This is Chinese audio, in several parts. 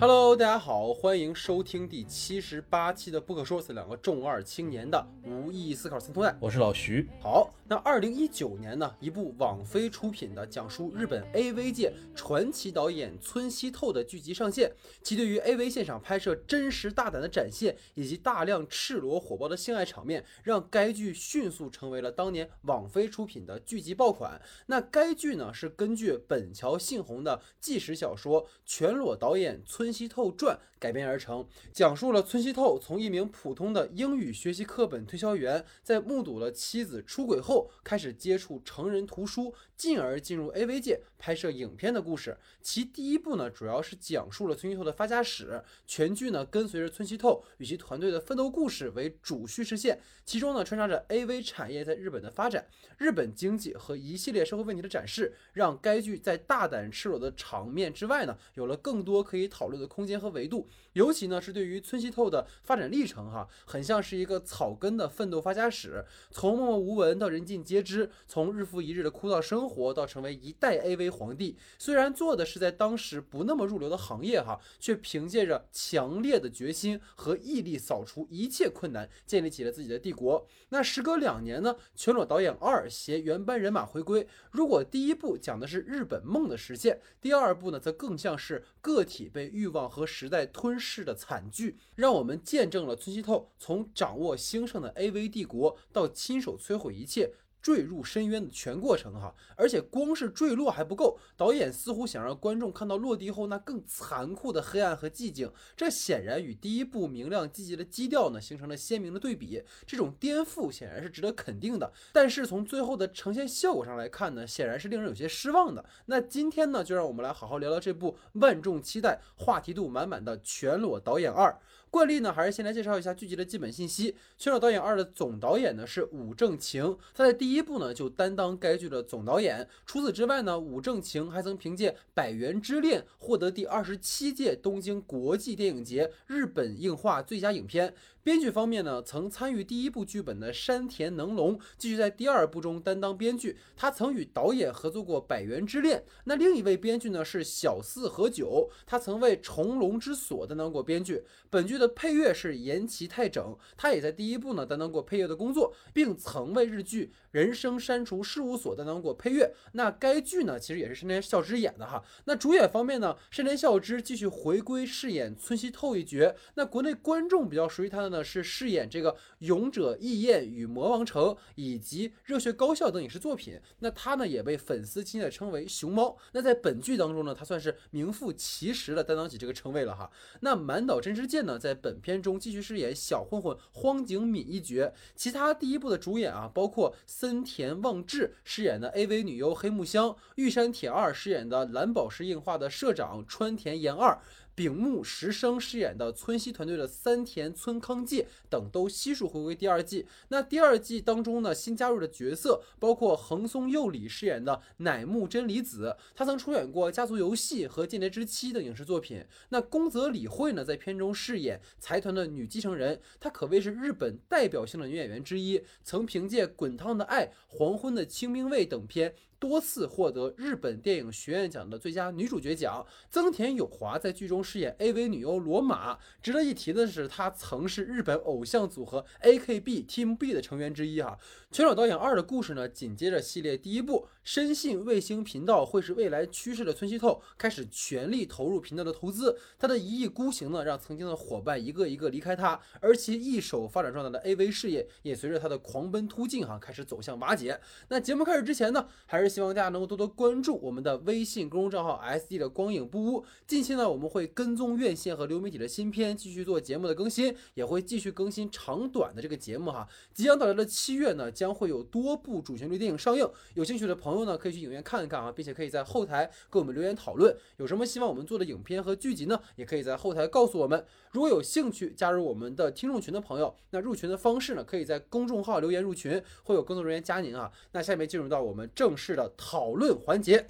Hello，大家好，欢迎收听第七十八期的不可说，是两个重二青年的无意义思考三通带。我是老徐。好，那二零一九年呢，一部网飞出品的讲述日本 AV 界传奇导演村西透的剧集上线，其对于 AV 现场拍摄真实大胆的展现，以及大量赤裸火爆的性爱场面，让该剧迅速成为了当年网飞出品的剧集爆款。那该剧呢，是根据本桥幸宏的纪实小说《全裸导演》。村西透传改编而成，讲述了村西透从一名普通的英语学习课本推销员，在目睹了妻子出轨后，开始接触成人图书，进而进入 AV 界拍摄影片的故事。其第一部呢，主要是讲述了村西透的发家史，全剧呢跟随着村西透与其团队的奋斗故事为主叙事线，其中呢穿插着 AV 产业在日本的发展、日本经济和一系列社会问题的展示，让该剧在大胆赤裸的场面之外呢，有了更多可以讨论。的空间和维度，尤其呢是对于村西透的发展历程哈，很像是一个草根的奋斗发家史，从默默无闻到人尽皆知，从日复一日的枯燥生活到成为一代 AV 皇帝。虽然做的是在当时不那么入流的行业哈，却凭借着强烈的决心和毅力，扫除一切困难，建立起了自己的帝国。那时隔两年呢，全裸导演二携原班人马回归。如果第一部讲的是日本梦的实现，第二部呢则更像是个体被。欲望和时代吞噬的惨剧，让我们见证了村西透从掌握兴盛的 AV 帝国到亲手摧毁一切。坠入深渊的全过程哈，而且光是坠落还不够，导演似乎想让观众看到落地后那更残酷的黑暗和寂静，这显然与第一部明亮积极的基调呢形成了鲜明的对比。这种颠覆显然是值得肯定的，但是从最后的呈现效果上来看呢，显然是令人有些失望的。那今天呢，就让我们来好好聊聊这部万众期待、话题度满满的《全裸导演二》。惯例呢，还是先来介绍一下剧集的基本信息。《缺少导演二》的总导演呢是武正晴，他在第一部呢就担当该剧的总导演。除此之外呢，武正晴还曾凭借《百元之恋》获得第二十七届东京国际电影节日本映画最佳影片。编剧方面呢，曾参与第一部剧本的山田能龙继续在第二部中担当编剧，他曾与导演合作过《百元之恋》。那另一位编剧呢是小四和九，他曾为《重龙之锁》担当过编剧。本剧的配乐是岩崎太整，他也在第一部呢担当过配乐的工作，并曾为日剧。人生删除事务所担当过配乐，那该剧呢其实也是山田孝之演的哈。那主演方面呢，山田孝之继续回归饰演村西透一角。那国内观众比较熟悉他的呢是饰演这个《勇者义彦与魔王城》以及《热血高校》等影视作品。那他呢也被粉丝亲切称为熊猫。那在本剧当中呢，他算是名副其实的担当起这个称谓了哈。那满岛真之介呢在本片中继续饰演小混混荒井敏一角。其他第一部的主演啊，包括。森田望志饰演的 AV 女优黑木香，玉山铁二饰演的蓝宝石映画的社长川田研二。丙木石生饰演的村西团队的三田村康介等都悉数回归第二季。那第二季当中呢，新加入的角色包括横松佑里饰演的乃木真理子，他曾出演过《家族游戏》和《间谍之妻》等影视作品。那宫泽理惠呢，在片中饰演财团的女继承人，她可谓是日本代表性的女演员之一，曾凭借《滚烫的爱》《黄昏的清兵卫》等片。多次获得日本电影学院奖的最佳女主角奖。增田有华在剧中饰演 AV 女优罗马。值得一提的是，她曾是日本偶像组合 AKB Team B 的成员之一。哈，《全裸导演二》的故事呢，紧接着系列第一部，深信卫星频道会是未来趋势的村西透，开始全力投入频道的投资。他的一意孤行呢，让曾经的伙伴一个一个离开他，而其一手发展壮大的 AV 事业，也随着他的狂奔突进哈，开始走向瓦解。那节目开始之前呢，还是。希望大家能够多多关注我们的微信公众账号 SD 的光影不污。近期呢，我们会跟踪院线和流媒体的新片，继续做节目的更新，也会继续更新长短的这个节目哈。即将到来的七月呢，将会有多部主旋律电影上映，有兴趣的朋友呢，可以去影院看一看啊，并且可以在后台给我们留言讨论，有什么希望我们做的影片和剧集呢，也可以在后台告诉我们。如果有兴趣加入我们的听众群的朋友，那入群的方式呢，可以在公众号留言入群，会有工作人员加您啊。那下面进入到我们正式的讨论环节。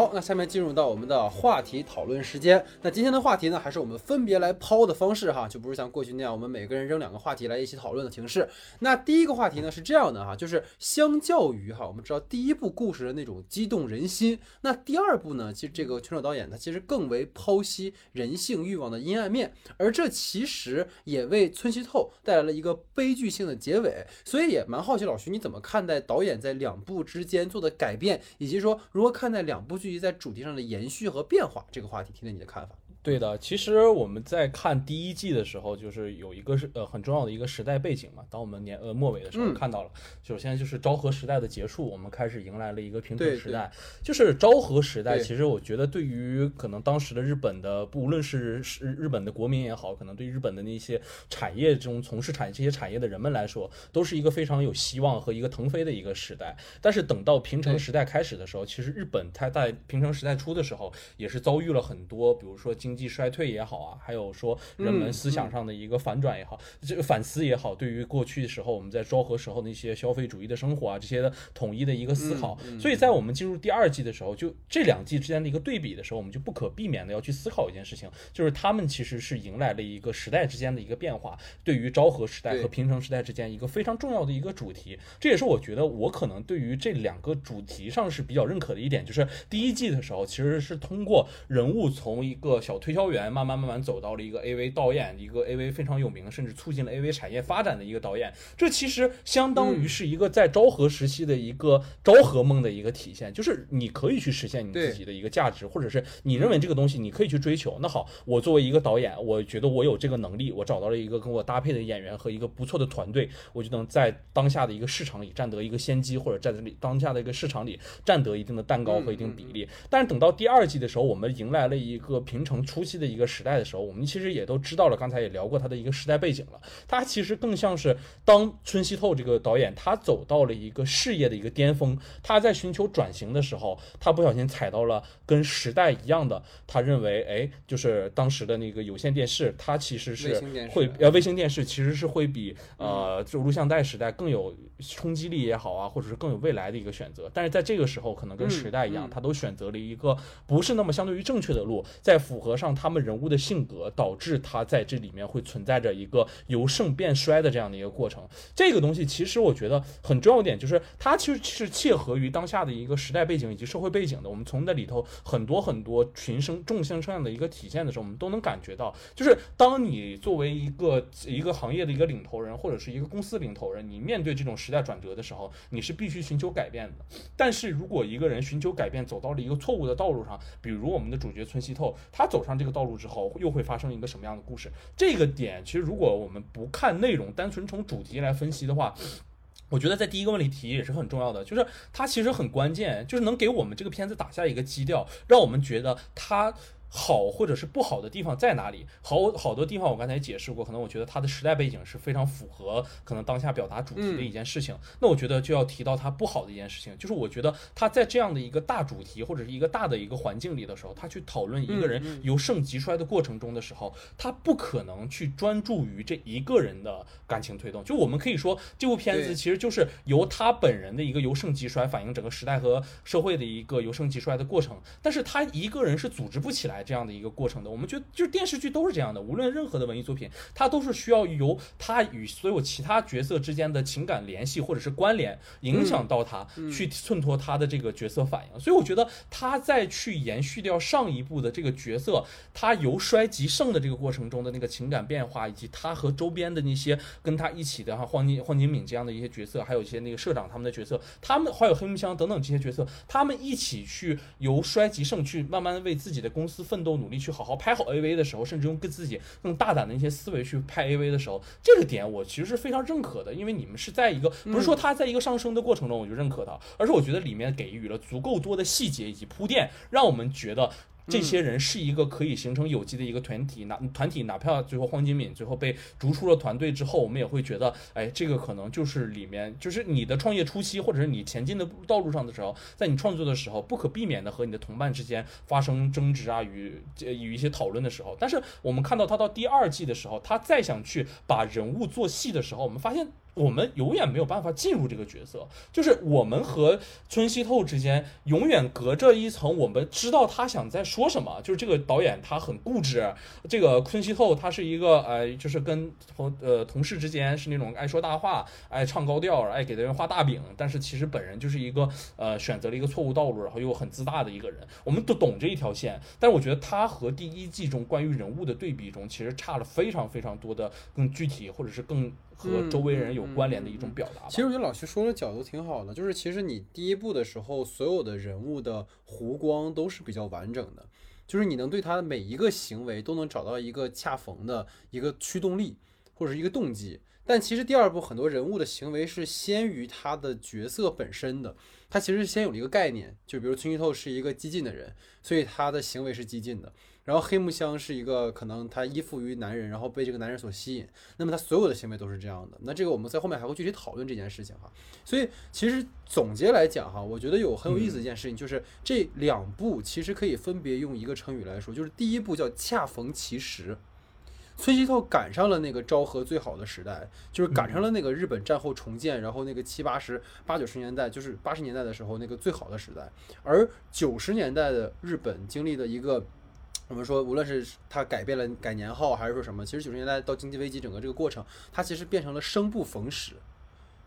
好，那下面进入到我们的话题讨论时间。那今天的话题呢，还是我们分别来抛的方式哈，就不是像过去那样我们每个人扔两个话题来一起讨论的形式。那第一个话题呢是这样的哈，就是相较于哈，我们知道第一部故事的那种激动人心，那第二部呢，其实这个拳手导演他其实更为剖析人性欲望的阴暗面，而这其实也为村西透带来了一个悲剧性的结尾。所以也蛮好奇老徐你怎么看待导演在两部之间做的改变，以及说如何看待两部剧集在主题上的延续和变化？这个话题，听听你的看法。对的，其实我们在看第一季的时候，就是有一个是呃很重要的一个时代背景嘛。当我们年呃末尾的时候看到了，首先就是昭和时代的结束，我们开始迎来了一个平成时代。就是昭和时代，其实我觉得对于可能当时的日本的，不论是是日本的国民也好，可能对日本的那些产业中从事产这些产业的人们来说，都是一个非常有希望和一个腾飞的一个时代。但是等到平成时代开始的时候，其实日本它在平成时代初的时候，也是遭遇了很多，比如说经。经济衰退也好啊，还有说人们思想上的一个反转也好，这个反思也好，对于过去的时候我们在昭和时候那些消费主义的生活啊，这些的统一的一个思考。所以在我们进入第二季的时候，就这两季之间的一个对比的时候，我们就不可避免的要去思考一件事情，就是他们其实是迎来了一个时代之间的一个变化，对于昭和时代和平成时代之间一个非常重要的一个主题。这也是我觉得我可能对于这两个主题上是比较认可的一点，就是第一季的时候其实是通过人物从一个小。推销员慢慢慢慢走到了一个 AV 导演，一个 AV 非常有名，甚至促进了 AV 产业发展的一个导演。这其实相当于是一个在昭和时期的一个昭和梦的一个体现，就是你可以去实现你自己的一个价值，或者是你认为这个东西你可以去追求。那好，我作为一个导演，我觉得我有这个能力，我找到了一个跟我搭配的演员和一个不错的团队，我就能在当下的一个市场里占得一个先机，或者在这里当下的一个市场里占得一定的蛋糕和一定比例。但是等到第二季的时候，我们迎来了一个平成。初期的一个时代的时候，我们其实也都知道了，刚才也聊过他的一个时代背景了。他其实更像是当春熙透这个导演，他走到了一个事业的一个巅峰，他在寻求转型的时候，他不小心踩到了跟时代一样的，他认为，哎，就是当时的那个有线电视，它其实是会呃卫星电视其实是会比呃就录像带时代更有冲击力也好啊，或者是更有未来的一个选择。但是在这个时候，可能跟时代一样，他都选择了一个不是那么相对于正确的路，在符合。上他们人物的性格，导致他在这里面会存在着一个由盛变衰的这样的一个过程。这个东西其实我觉得很重要一点，就是它其实是切合于当下的一个时代背景以及社会背景的。我们从那里头很多很多群生众生这样的一个体现的时候，我们都能感觉到，就是当你作为一个一个行业的一个领头人，或者是一个公司领头人，你面对这种时代转折的时候，你是必须寻求改变的。但是如果一个人寻求改变走到了一个错误的道路上，比如我们的主角村西透，他走上。上这个道路之后，又会发生一个什么样的故事？这个点其实，如果我们不看内容，单纯从主题来分析的话，我觉得在第一个问题提也是很重要的，就是它其实很关键，就是能给我们这个片子打下一个基调，让我们觉得它。好或者是不好的地方在哪里？好好多地方我刚才也解释过，可能我觉得它的时代背景是非常符合可能当下表达主题的一件事情。那我觉得就要提到它不好的一件事情，就是我觉得他在这样的一个大主题或者是一个大的一个环境里的时候，他去讨论一个人由盛及衰的过程中的时候，他不可能去专注于这一个人的感情推动。就我们可以说，这部片子其实就是由他本人的一个由盛及衰，反映整个时代和社会的一个由盛及衰的过程。但是他一个人是组织不起来。这样的一个过程的，我们觉得就是电视剧都是这样的，无论任何的文艺作品，它都是需要由他与所有其他角色之间的情感联系或者是关联，影响到他去衬托他的这个角色反应。所以我觉得他在去延续掉上一部的这个角色，他由衰及盛的这个过程中的那个情感变化，以及他和周边的那些跟他一起的哈黄金黄金敏这样的一些角色，还有一些那个社长他们的角色，他们还有黑木香等等这些角色，他们一起去由衰及盛，去慢慢为自己的公司。奋斗努力去好好拍好 AV 的时候，甚至用更自己更大胆的一些思维去拍 AV 的时候，这个点我其实是非常认可的，因为你们是在一个不是说他在一个上升的过程中我就认可他，而是我觉得里面给予了足够多的细节以及铺垫，让我们觉得。这些人是一个可以形成有机的一个团体，哪团体哪怕最后黄金敏最后被逐出了团队之后，我们也会觉得，哎，这个可能就是里面就是你的创业初期，或者是你前进的道路上的时候，在你创作的时候，不可避免的和你的同伴之间发生争执啊，与与一些讨论的时候。但是我们看到他到第二季的时候，他再想去把人物做细的时候，我们发现我们永远没有办法进入这个角色，就是我们和村西透之间永远隔着一层，我们知道他想在说什么。就是这个导演他很固执，这个村西透他是一个呃，就是跟同呃同事之间是那种爱说大话、爱唱高调、爱给别人画大饼，但是其实本人就是一个呃选择了一个错误道路，然后又很自大的一个人。我们都懂这一条线，但是我觉得他和第一季中关于人物的对比中，其实差了非常非常多的更具体或者是更。和周围人有关联的一种表达。其实我觉得老徐说的角度挺好的，就是其实你第一部的时候，所有的人物的弧光都是比较完整的，就是你能对他的每一个行为都能找到一个恰逢的一个驱动力或者是一个动机。但其实第二部很多人物的行为是先于他的角色本身的，他其实先有了一个概念，就比如村西透是一个激进的人，所以他的行为是激进的。然后黑木香是一个可能他依附于男人，然后被这个男人所吸引，那么他所有的行为都是这样的。那这个我们在后面还会具体讨论这件事情哈。所以其实总结来讲哈，我觉得有很有意思的一件事情，就是这两部其实可以分别用一个成语来说，就是第一部叫恰逢其时，村西透赶上了那个昭和最好的时代，就是赶上了那个日本战后重建，然后那个七八十八九十年代，就是八十年代的时候那个最好的时代，而九十年代的日本经历的一个。我们说，无论是它改变了改年号，还是说什么，其实九十年代到经济危机整个这个过程，它其实变成了生不逢时。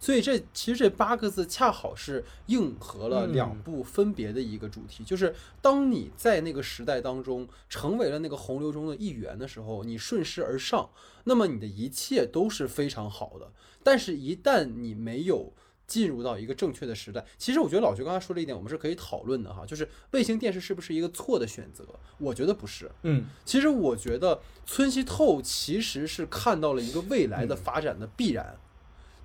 所以这其实这八个字恰好是应和了两部分别的一个主题，就是当你在那个时代当中成为了那个洪流中的一员的时候，你顺势而上，那么你的一切都是非常好的。但是，一旦你没有进入到一个正确的时代，其实我觉得老徐刚才说了一点，我们是可以讨论的哈，就是卫星电视是不是一个错的选择？我觉得不是，嗯，其实我觉得村西透其实是看到了一个未来的发展的必然，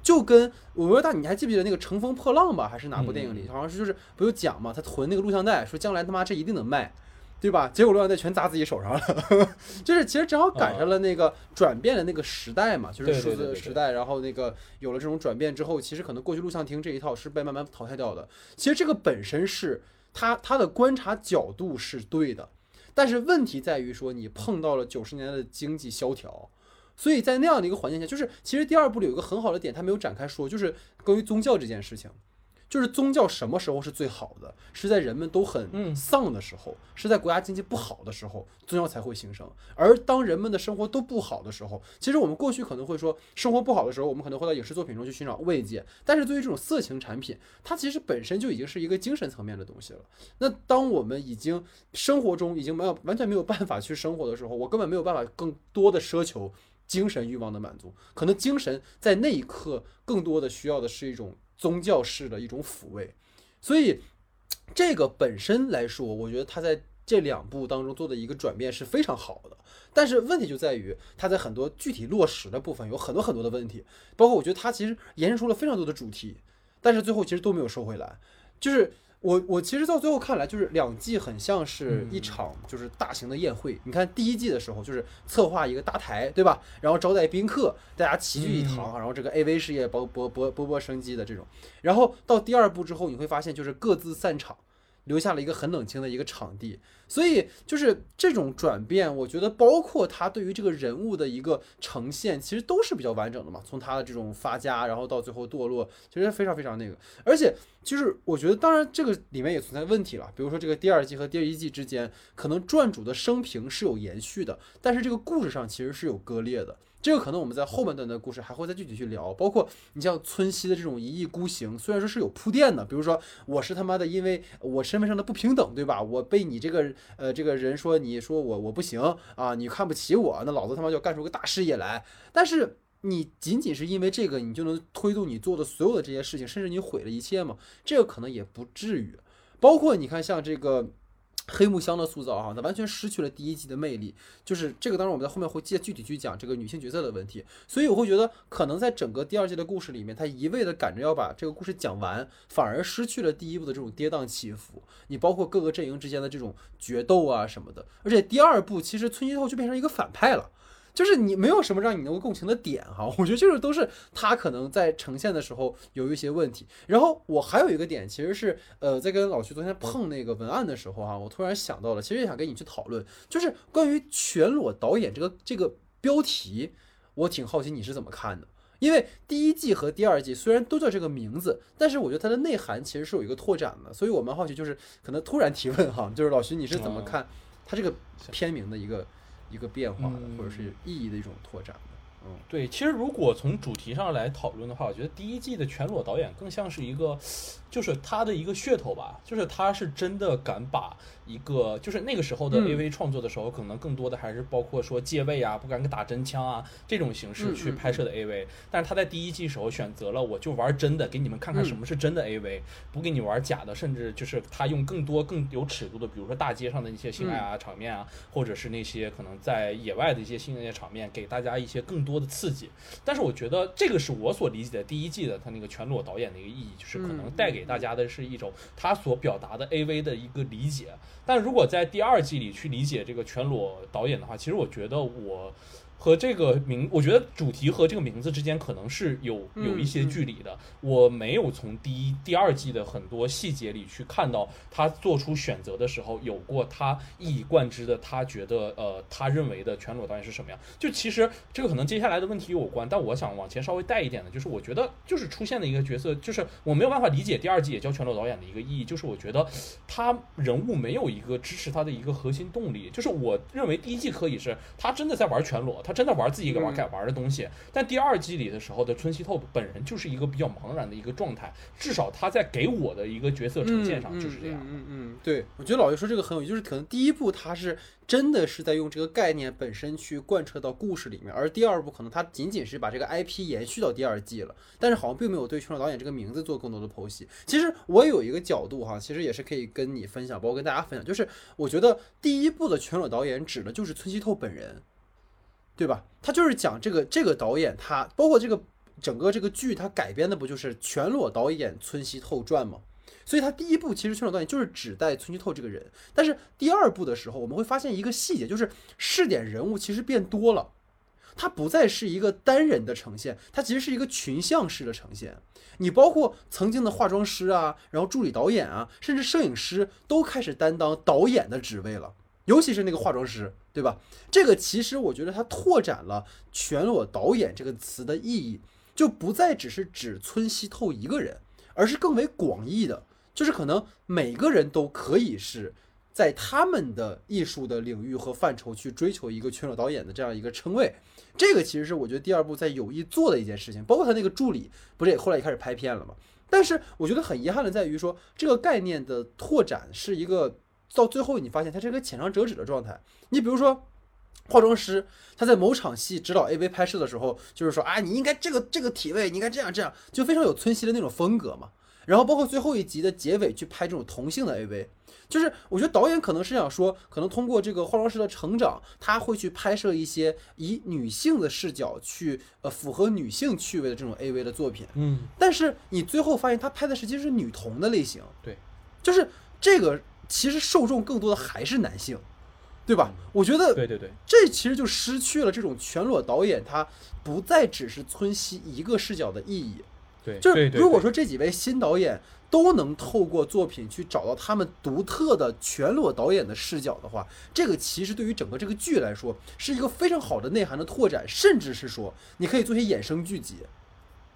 就跟我说大，你还记不记得那个《乘风破浪》吧？还是哪部电影里，好像是就是不就讲嘛，他囤那个录像带，说将来他妈这一定能卖。对吧？结果录像带全砸自己手上了，就是其实正好赶上了那个转变的那个时代嘛，就是数字时代，然后那个有了这种转变之后，其实可能过去录像厅这一套是被慢慢淘汰掉的。其实这个本身是他他的观察角度是对的，但是问题在于说你碰到了九十年代的经济萧条，所以在那样的一个环境下，就是其实第二部里有一个很好的点，他没有展开说，就是关于宗教这件事情。就是宗教什么时候是最好的？是在人们都很丧的时候，是在国家经济不好的时候，宗教才会兴盛。而当人们的生活都不好的时候，其实我们过去可能会说，生活不好的时候，我们可能会到影视作品中去寻找慰藉。但是对于这种色情产品，它其实本身就已经是一个精神层面的东西了。那当我们已经生活中已经没有完全没有办法去生活的时候，我根本没有办法更多的奢求精神欲望的满足。可能精神在那一刻更多的需要的是一种。宗教式的一种抚慰，所以这个本身来说，我觉得他在这两部当中做的一个转变是非常好的。但是问题就在于他在很多具体落实的部分有很多很多的问题，包括我觉得他其实延伸出了非常多的主题，但是最后其实都没有收回来，就是。我我其实到最后看来，就是两季很像是一场就是大型的宴会。你看第一季的时候，就是策划一个搭台，对吧？然后招待宾客，大家齐聚一堂，然后这个 AV 事业勃勃勃勃勃生机的这种。然后到第二部之后，你会发现就是各自散场。留下了一个很冷清的一个场地，所以就是这种转变，我觉得包括他对于这个人物的一个呈现，其实都是比较完整的嘛。从他的这种发家，然后到最后堕落，其实非常非常那个。而且就是我觉得，当然这个里面也存在问题了，比如说这个第二季和第一季之间，可能传主的生平是有延续的，但是这个故事上其实是有割裂的。这个可能我们在后半段的故事还会再具体去聊，包括你像村西的这种一意孤行，虽然说是有铺垫的，比如说我是他妈的，因为我身份上的不平等，对吧？我被你这个呃这个人说你说我我不行啊，你看不起我，那老子他妈就要干出个大事业来。但是你仅仅是因为这个，你就能推动你做的所有的这些事情，甚至你毁了一切吗？这个可能也不至于。包括你看像这个。黑木香的塑造哈，它完全失去了第一季的魅力。就是这个，当然我们在后面会接具体去讲这个女性角色的问题。所以我会觉得，可能在整个第二季的故事里面，他一味的赶着要把这个故事讲完，反而失去了第一部的这种跌宕起伏。你包括各个阵营之间的这种决斗啊什么的。而且第二部其实村西透就变成一个反派了。就是你没有什么让你能够共情的点哈，我觉得就是都是他可能在呈现的时候有一些问题。然后我还有一个点，其实是呃在跟老徐昨天碰那个文案的时候哈，我突然想到了，其实也想跟你去讨论，就是关于全裸导演这个这个标题，我挺好奇你是怎么看的。因为第一季和第二季虽然都叫这个名字，但是我觉得它的内涵其实是有一个拓展的，所以我蛮好奇，就是可能突然提问哈，就是老徐你是怎么看它这个片名的一个一个变化的，或者是意义的一种拓展？嗯对，其实如果从主题上来讨论的话，我觉得第一季的全裸导演更像是一个，就是他的一个噱头吧，就是他是真的敢把。一个就是那个时候的 AV 创作的时候，可能更多的还是包括说借位啊，不敢打真枪啊这种形式去拍摄的 AV。但是他在第一季时候选择了，我就玩真的，给你们看看什么是真的 AV，不给你玩假的。甚至就是他用更多更有尺度的，比如说大街上的一些性爱啊场面啊，或者是那些可能在野外的一些性爱场面，给大家一些更多的刺激。但是我觉得这个是我所理解的第一季的他那个全裸导演的一个意义，就是可能带给给大家的是一种他所表达的 AV 的一个理解。但如果在第二季里去理解这个全裸导演的话，其实我觉得我。和这个名，我觉得主题和这个名字之间可能是有有一些距离的。我没有从第一、第二季的很多细节里去看到他做出选择的时候有过他一以贯之的他觉得呃他认为的全裸导演是什么样。就其实这个可能接下来的问题有关，但我想往前稍微带一点的，就是我觉得就是出现的一个角色，就是我没有办法理解第二季也叫全裸导演的一个意义，就是我觉得他人物没有一个支持他的一个核心动力。就是我认为第一季可以是他真的在玩全裸。他真的玩自己玩该玩的东西，但第二季里的时候的春熙透本人就是一个比较茫然的一个状态，至少他在给我的一个角色呈现上就是这样。嗯嗯，对，我觉得老爷说这个很有意思，就是可能第一部他是真的是在用这个概念本身去贯彻到故事里面，而第二部可能他仅仅是把这个 IP 延续到第二季了，但是好像并没有对全裸导演这个名字做更多的剖析。其实我有一个角度哈，其实也是可以跟你分享，包括跟大家分享，就是我觉得第一部的全裸导演指的就是村西透本人。对吧？他就是讲这个这个导演，他包括这个整个这个剧，他改编的不就是全裸导演村西透传吗？所以他第一部其实全裸导演就是指代村西透这个人，但是第二部的时候，我们会发现一个细节，就是试点人物其实变多了，它不再是一个单人的呈现，它其实是一个群像式的呈现。你包括曾经的化妆师啊，然后助理导演啊，甚至摄影师都开始担当导演的职位了。尤其是那个化妆师，对吧？这个其实我觉得它拓展了“全裸导演”这个词的意义，就不再只是指村西透一个人，而是更为广义的，就是可能每个人都可以是在他们的艺术的领域和范畴去追求一个全裸导演的这样一个称谓。这个其实是我觉得第二部在有意做的一件事情，包括他那个助理，不是也后来也开始拍片了吗？但是我觉得很遗憾的在于说，这个概念的拓展是一个。到最后，你发现它是一个浅尝辄止的状态。你比如说，化妆师他在某场戏指导 AV 拍摄的时候，就是说啊，你应该这个这个体位，你应该这样这样，就非常有村西的那种风格嘛。然后包括最后一集的结尾去拍这种同性的 AV，就是我觉得导演可能是想说，可能通过这个化妆师的成长，他会去拍摄一些以女性的视角去呃符合女性趣味的这种 AV 的作品。嗯，但是你最后发现他拍的实际是女同的类型。对，就是这个。其实受众更多的还是男性，对吧？我觉得，对对对，这其实就失去了这种全裸导演他不再只是村西一个视角的意义。对，就是如果说这几位新导演都能透过作品去找到他们独特的全裸导演的视角的话，这个其实对于整个这个剧来说是一个非常好的内涵的拓展，甚至是说你可以做些衍生剧集，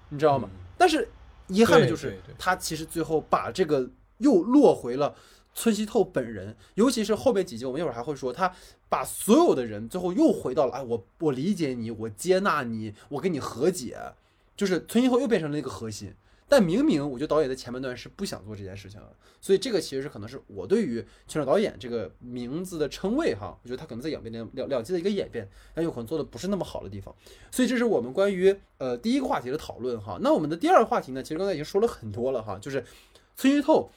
你知道吗？但是遗憾的就是，他其实最后把这个又落回了。村西透本人，尤其是后面几集，我们一会儿还会说，他把所有的人最后又回到了，哎，我我理解你，我接纳你，我跟你和解，就是村西透又变成了一个核心。但明明我觉得导演在前半段是不想做这件事情的，所以这个其实是可能是我对于全场导演这个名字的称谓哈，我觉得他可能在演变两两两季的一个演变，但有可能做的不是那么好的地方。所以这是我们关于呃第一个话题的讨论哈。那我们的第二个话题呢，其实刚才已经说了很多了哈，就是村西透。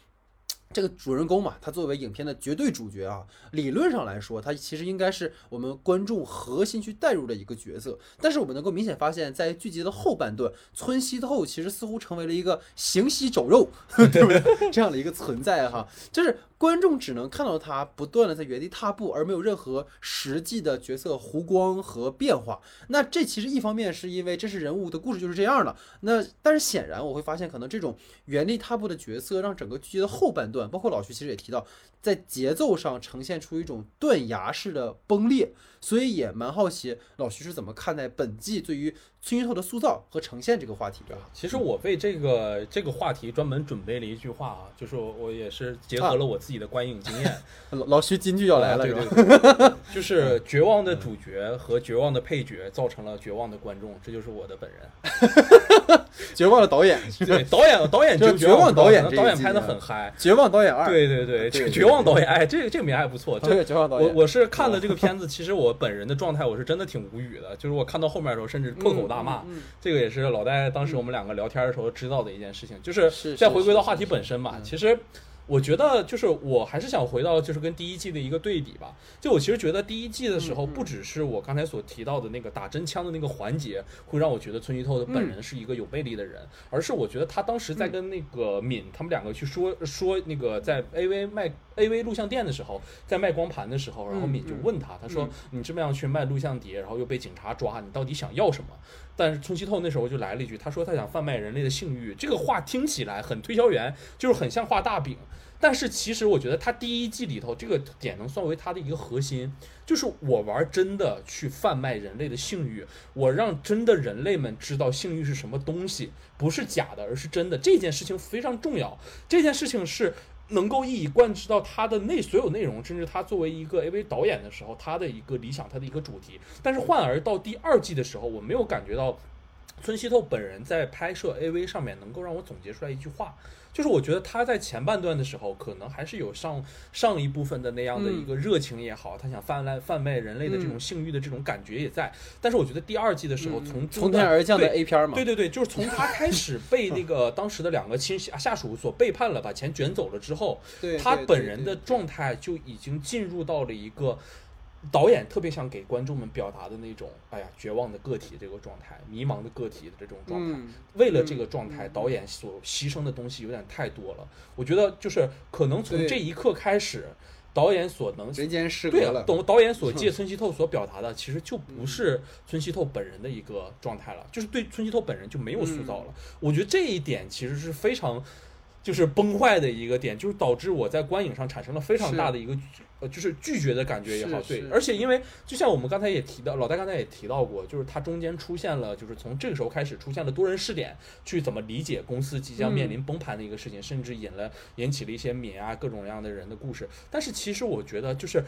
这个主人公嘛，他作为影片的绝对主角啊，理论上来说，他其实应该是我们观众核心去带入的一个角色。但是我们能够明显发现，在剧集的后半段，村西透其实似乎成为了一个行尸走肉，对不对？这样的一个存在哈，就是。观众只能看到他不断的在原地踏步，而没有任何实际的角色弧光和变化。那这其实一方面是因为这是人物的故事就是这样的。那但是显然我会发现，可能这种原地踏步的角色，让整个剧集的后半段，包括老徐其实也提到，在节奏上呈现出一种断崖式的崩裂。所以也蛮好奇老徐是怎么看待本季对于村西透的塑造和呈现这个话题。对其实我为这个这个话题专门准备了一句话啊，就是我也是结合了我自己的观影经验。老老徐金句要来了，对对对，就是绝望的主角和绝望的配角造成了绝望的观众，这就是我的本人。绝望的导演，对导演导演就绝望导演，导演拍的很嗨。绝望导演二，对对对，这个绝望导演，哎，这个这个名还不错。这个绝望导演，我我是看了这个片子，其实我本人的状态我是真的挺无语的，就是我看到后面的时候，甚至破口大骂。这个也是老戴当时我们两个聊天的时候知道的一件事情，就是再回归到话题本身嘛，其实。我觉得就是我还是想回到就是跟第一季的一个对比吧。就我其实觉得第一季的时候，不只是我刚才所提到的那个打真枪的那个环节，会让我觉得村西透的本人是一个有魅力的人，而是我觉得他当时在跟那个敏他们两个去说说那个在 AV 卖 AV 录像店的时候，在卖光盘的时候，然后敏就问他，他说你这么样去卖录像碟，然后又被警察抓，你到底想要什么？但是冲西透那时候就来了一句，他说他想贩卖人类的性欲。这个话听起来很推销员，就是很像画大饼。但是其实我觉得他第一季里头这个点能算为他的一个核心，就是我玩真的去贩卖人类的性欲，我让真的人类们知道性欲是什么东西，不是假的，而是真的。这件事情非常重要，这件事情是能够一以贯之到他的内所有内容，甚至他作为一个 AV 导演的时候，他的一个理想，他的一个主题。但是换而到第二季的时候，我没有感觉到村西透本人在拍摄 AV 上面能够让我总结出来一句话。就是我觉得他在前半段的时候，可能还是有上上一部分的那样的一个热情也好，他想贩卖贩卖人类的这种性欲的这种感觉也在。但是我觉得第二季的时候，从从天而降的 A 片嘛，对对对，就是从他开始被那个 当时的两个亲下下属所背叛了，把钱卷走了之后，他本人的状态就已经进入到了一个。导演特别想给观众们表达的那种，哎呀，绝望的个体这个状态，迷茫的个体的这种状态。为了这个状态，导演所牺牲的东西有点太多了。我觉得就是可能从这一刻开始，导演所能人间失格了。懂导演所借 村西透所表达的，其实就不是村西透本人的一个状态了，就是对村西透本人就没有塑造了。我觉得这一点其实是非常。就是崩坏的一个点，就是导致我在观影上产生了非常大的一个呃，就是拒绝的感觉也好。对，而且因为就像我们刚才也提到，老戴刚才也提到过，就是它中间出现了，就是从这个时候开始出现了多人试点，去怎么理解公司即将面临崩盘的一个事情，甚至引了引起了一些敏啊各种各样的人的故事。但是其实我觉得就是。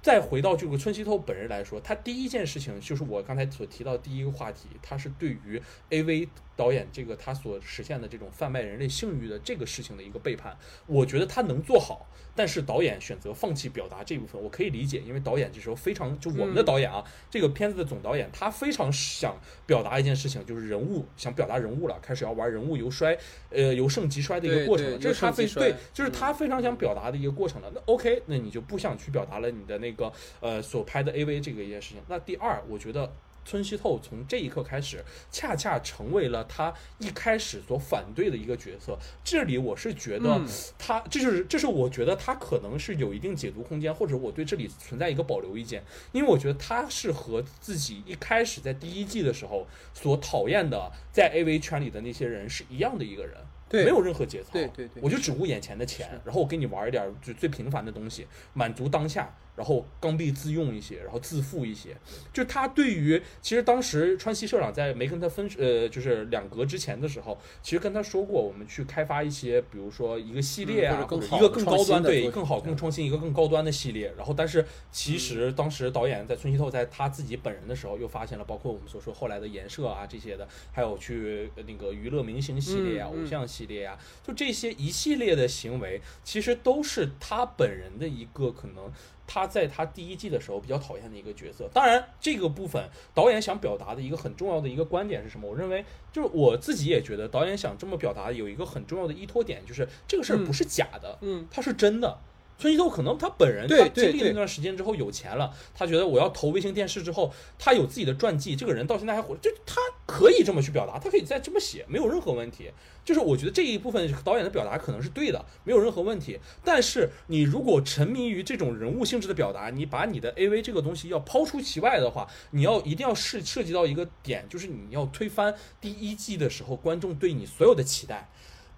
再回到这个村西透本人来说，他第一件事情就是我刚才所提到第一个话题，他是对于 AV 导演这个他所实现的这种贩卖人类性欲的这个事情的一个背叛。我觉得他能做好，但是导演选择放弃表达这部分，我可以理解，因为导演这时候非常就我们的导演啊，这个片子的总导演，他非常想表达一件事情，就是人物想表达人物了，开始要玩人物由衰呃由盛及衰的一个过程，这是他非对，就是他非常想表达的一个过程了。那 OK，那你就不想去表达了你的。那个呃，所拍的 AV 这个一件事情。那第二，我觉得村西透从这一刻开始，恰恰成为了他一开始所反对的一个角色。这里我是觉得他，这就是这是我觉得他可能是有一定解读空间，或者我对这里存在一个保留意见，因为我觉得他是和自己一开始在第一季的时候所讨厌的在 AV 圈里的那些人是一样的一个人。对，没有任何节操，对对对，我就只顾眼前的钱，然后我给你玩一点就最平凡的东西，满足当下，然后刚愎自用一些，然后自负一些。就他对于，其实当时川西社长在没跟他分呃，就是两格之前的时候，其实跟他说过，我们去开发一些，比如说一个系列啊，一个更高端，对，更好、更创新，一个更高端的系列。然后，但是其实当时导演在村西透在他自己本人的时候，又发现了，包括我们所说后来的颜色啊这些的，还有去那个娱乐明星系列啊，偶像。系列啊，就这些一系列的行为，其实都是他本人的一个可能，他在他第一季的时候比较讨厌的一个角色。当然，这个部分导演想表达的一个很重要的一个观点是什么？我认为，就是我自己也觉得，导演想这么表达有一个很重要的依托点，就是这个事儿不是假的，嗯，它是真的。村西透可能他本人他经历那段时间之后有钱了，他觉得我要投卫星电视之后，他有自己的传记，这个人到现在还活着，就他可以这么去表达，他可以再这么写，没有任何问题。就是我觉得这一部分导演的表达可能是对的，没有任何问题。但是你如果沉迷于这种人物性质的表达，你把你的 AV 这个东西要抛出其外的话，你要一定要涉涉及到一个点，就是你要推翻第一季的时候观众对你所有的期待。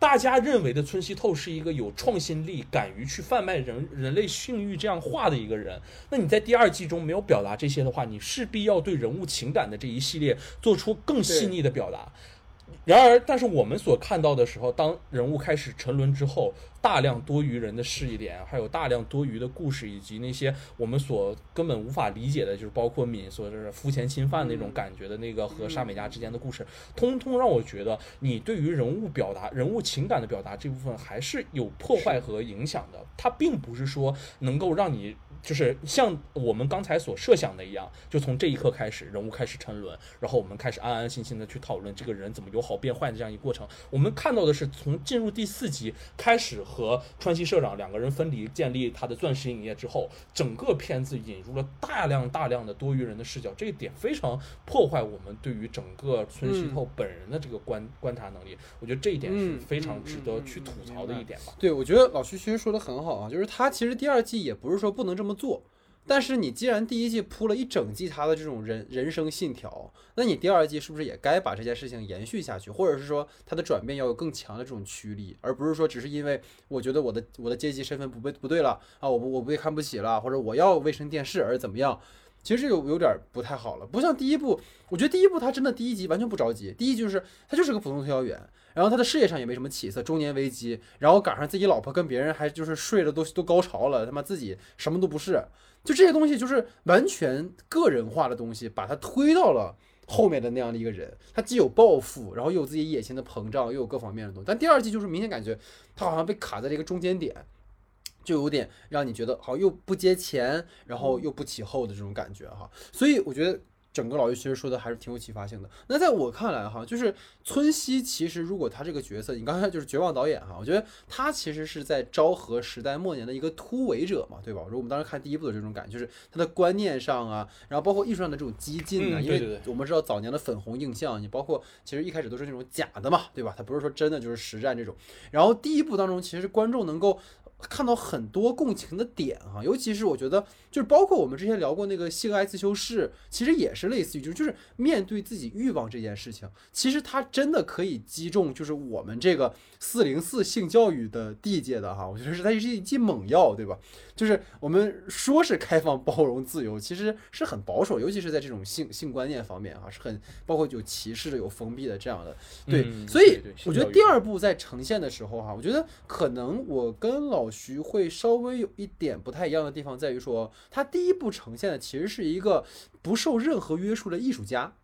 大家认为的村西透是一个有创新力、敢于去贩卖人人类性欲这样话的一个人。那你在第二季中没有表达这些的话，你势必要对人物情感的这一系列做出更细腻的表达。然而，但是我们所看到的时候，当人物开始沉沦之后，大量多余人的视点，还有大量多余的故事，以及那些我们所根本无法理解的，就是包括敏所是肤浅侵犯那种感觉的那个和沙美嘉之间的故事，通通让我觉得你对于人物表达、人物情感的表达这部分还是有破坏和影响的。它并不是说能够让你。就是像我们刚才所设想的一样，就从这一刻开始，人物开始沉沦，然后我们开始安安心心的去讨论这个人怎么由好变坏的这样一个过程。我们看到的是从进入第四集开始和川西社长两个人分离，建立他的钻石影业之后，整个片子引入了大量大量的多余人的视角，这一点非常破坏我们对于整个村西透本人的这个观观察能力。我觉得这一点是非常值得去吐槽的一点吧。对，我觉得老徐其实说的很好啊，就是他其实第二季也不是说不能这么。做，但是你既然第一季铺了一整季他的这种人人生信条，那你第二季是不是也该把这件事情延续下去，或者是说他的转变要有更强的这种驱力，而不是说只是因为我觉得我的我的阶级身份不被不对了啊，我不我被看不起了，或者我要卫生电视而怎么样？其实有有点不太好了，不像第一部，我觉得第一部他真的第一集完全不着急，第一就是他就是个普通推销员。然后他的事业上也没什么起色，中年危机，然后赶上自己老婆跟别人还就是睡了都都高潮了，他妈自己什么都不是，就这些东西就是完全个人化的东西，把他推到了后面的那样的一个人，他既有抱负，然后又有自己野心的膨胀，又有各方面的东西。但第二季就是明显感觉他好像被卡在这个中间点，就有点让你觉得好像又不接前，然后又不起后的这种感觉哈。所以我觉得。整个老于其实说的还是挺有启发性的。那在我看来哈，就是村西其实如果他这个角色，你刚才就是绝望导演哈，我觉得他其实是在昭和时代末年的一个突围者嘛，对吧？如果我们当时看第一部的这种感觉，就是他的观念上啊，然后包括艺术上的这种激进啊，因为我们知道早年的粉红印象，你包括其实一开始都是那种假的嘛，对吧？他不是说真的就是实战这种。然后第一部当中，其实观众能够。看到很多共情的点哈，尤其是我觉得就是包括我们之前聊过那个性爱自修室，其实也是类似于就是就是面对自己欲望这件事情，其实它真的可以击中就是我们这个四零四性教育的地界的哈，我觉得是它是一剂猛药，对吧？就是我们说是开放、包容、自由，其实是很保守，尤其是在这种性性观念方面哈，是很包括有歧视的、有封闭的这样的。对，所以我觉得第二部在呈现的时候哈，我觉得可能我跟老徐会稍微有一点不太一样的地方，在于说他第一部呈现的其实是一个不受任何约束的艺术家。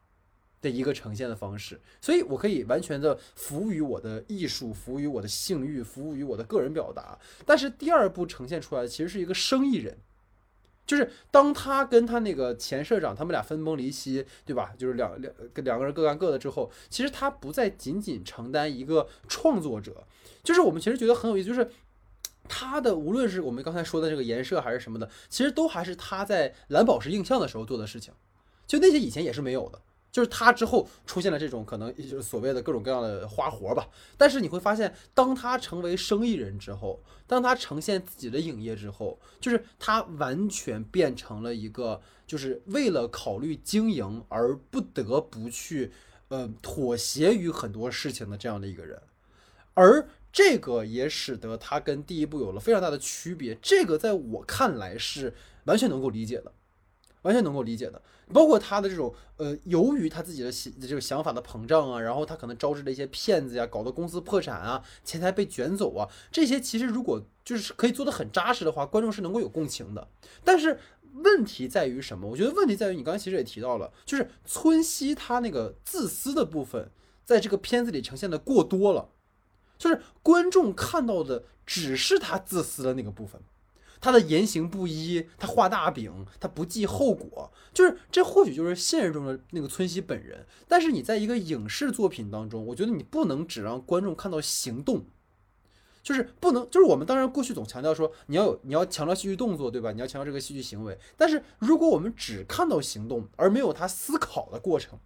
的一个呈现的方式，所以我可以完全的服务于我的艺术，服务于我的性欲，服务于我的个人表达。但是第二部呈现出来的其实是一个生意人，就是当他跟他那个前社长他们俩分崩离析，对吧？就是两两两个人各干各的之后，其实他不再仅仅承担一个创作者，就是我们其实觉得很有意思，就是他的无论是我们刚才说的这个颜色还是什么的，其实都还是他在蓝宝石映像的时候做的事情，就那些以前也是没有的。就是他之后出现了这种可能，就是所谓的各种各样的花活吧。但是你会发现，当他成为生意人之后，当他呈现自己的影业之后，就是他完全变成了一个，就是为了考虑经营而不得不去，呃，妥协于很多事情的这样的一个人。而这个也使得他跟第一部有了非常大的区别。这个在我看来是完全能够理解的。完全能够理解的，包括他的这种呃，由于他自己的这个想法的膨胀啊，然后他可能招致了一些骗子呀，搞得公司破产啊，钱财被卷走啊，这些其实如果就是可以做的很扎实的话，观众是能够有共情的。但是问题在于什么？我觉得问题在于你刚才其实也提到了，就是村西他那个自私的部分，在这个片子里呈现的过多了，就是观众看到的只是他自私的那个部分。他的言行不一，他画大饼，他不计后果，就是这或许就是现实中的那个村西本人。但是你在一个影视作品当中，我觉得你不能只让观众看到行动，就是不能，就是我们当然过去总强调说你要有你要强调戏剧动作，对吧？你要强调这个戏剧行为。但是如果我们只看到行动而没有他思考的过程，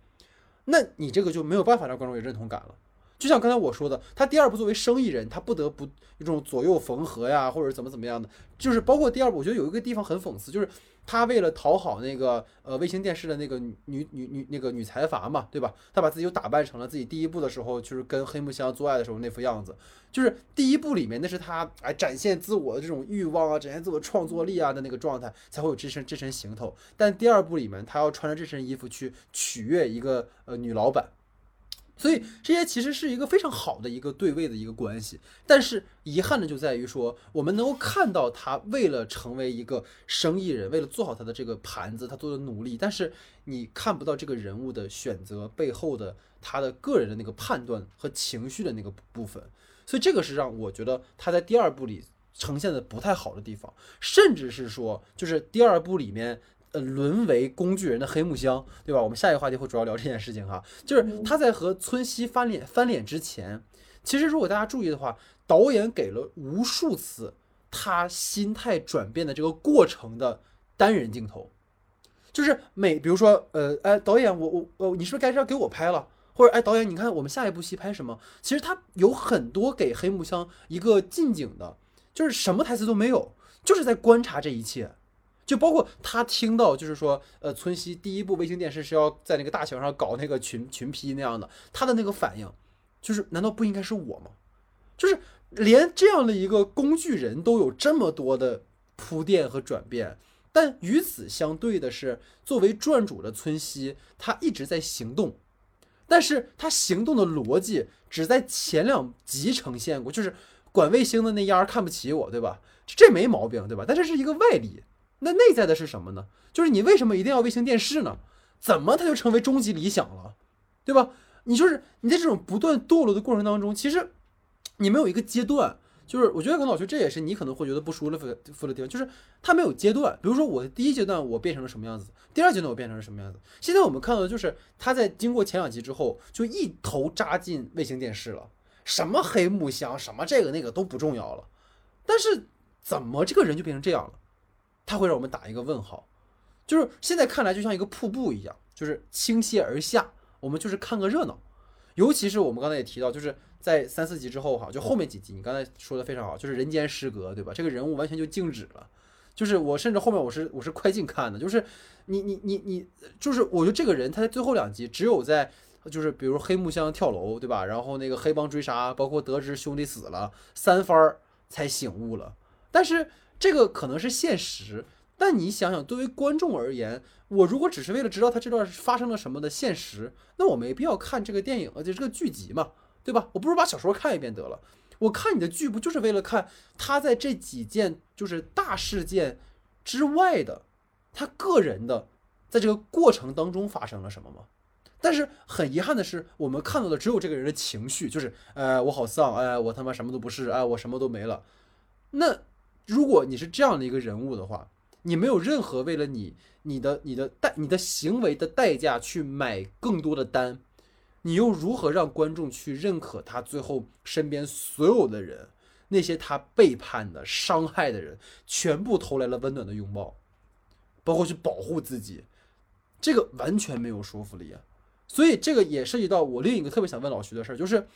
那你这个就没有办法让观众有认同感了。就像刚才我说的，他第二部作为生意人，他不得不一种左右缝合呀，或者怎么怎么样的，就是包括第二部，我觉得有一个地方很讽刺，就是他为了讨好那个呃卫星电视的那个女女女那个女财阀嘛，对吧？他把自己又打扮成了自己第一部的时候就是跟黑木香做爱的时候那副样子，就是第一部里面那是他哎展现自我的这种欲望啊，展现自我创作力啊的那个状态，才会有这身这身行头。但第二部里面他要穿着这身衣服去取悦一个呃女老板。所以这些其实是一个非常好的一个对位的一个关系，但是遗憾的就在于说，我们能够看到他为了成为一个生意人，为了做好他的这个盘子，他做的努力，但是你看不到这个人物的选择背后的他的个人的那个判断和情绪的那个部分，所以这个是让我觉得他在第二部里呈现的不太好的地方，甚至是说，就是第二部里面。呃，沦为工具人的黑木香，对吧？我们下一个话题会主要聊这件事情哈，就是他在和村西翻脸翻脸之前，其实如果大家注意的话，导演给了无数次他心态转变的这个过程的单人镜头，就是每比如说，呃，哎，导演，我我我，你是不是该是要给我拍了？或者，哎，导演，你看我们下一部戏拍什么？其实他有很多给黑木香一个近景的，就是什么台词都没有，就是在观察这一切。就包括他听到，就是说，呃，村西第一部卫星电视是要在那个大墙上搞那个群群批那样的，他的那个反应，就是难道不应该是我吗？就是连这样的一个工具人都有这么多的铺垫和转变，但与此相对的是，作为传主的村西，他一直在行动，但是他行动的逻辑只在前两集呈现过，就是管卫星的那丫儿看不起我，对吧？这没毛病，对吧？但这是一个外力。那内在的是什么呢？就是你为什么一定要卫星电视呢？怎么它就成为终极理想了，对吧？你就是你在这种不断堕落的过程当中，其实你没有一个阶段。就是我觉得可能老师这也是你可能会觉得不舒服服的地方，就是他没有阶段。比如说我第一阶段我变成了什么样子，第二阶段我变成了什么样子。现在我们看到的就是他在经过前两集之后，就一头扎进卫星电视了，什么黑木箱，什么这个那个都不重要了。但是怎么这个人就变成这样了？它会让我们打一个问号，就是现在看来就像一个瀑布一样，就是倾泻而下，我们就是看个热闹。尤其是我们刚才也提到，就是在三四集之后哈，就后面几集，你刚才说的非常好，就是人间失格，对吧？这个人物完全就静止了。就是我甚至后面我是我是快进看的，就是你你你你，就是我觉得这个人他在最后两集只有在就是比如黑木箱跳楼，对吧？然后那个黑帮追杀，包括得知兄弟死了三番儿才醒悟了，但是。这个可能是现实，但你想想，作为观众而言，我如果只是为了知道他这段发生了什么的现实，那我没必要看这个电影，而且这个剧集嘛，对吧？我不如把小说看一遍得了。我看你的剧不就是为了看他在这几件就是大事件之外的他个人的在这个过程当中发生了什么吗？但是很遗憾的是，我们看到的只有这个人的情绪，就是，呃，我好丧，哎，我他妈什么都不是，哎，我什么都没了，那。如果你是这样的一个人物的话，你没有任何为了你、你的、你的代、你的行为的代价去买更多的单，你又如何让观众去认可他最后身边所有的人，那些他背叛的、伤害的人，全部投来了温暖的拥抱，包括去保护自己，这个完全没有说服力啊！所以这个也涉及到我另一个特别想问老徐的事儿，就是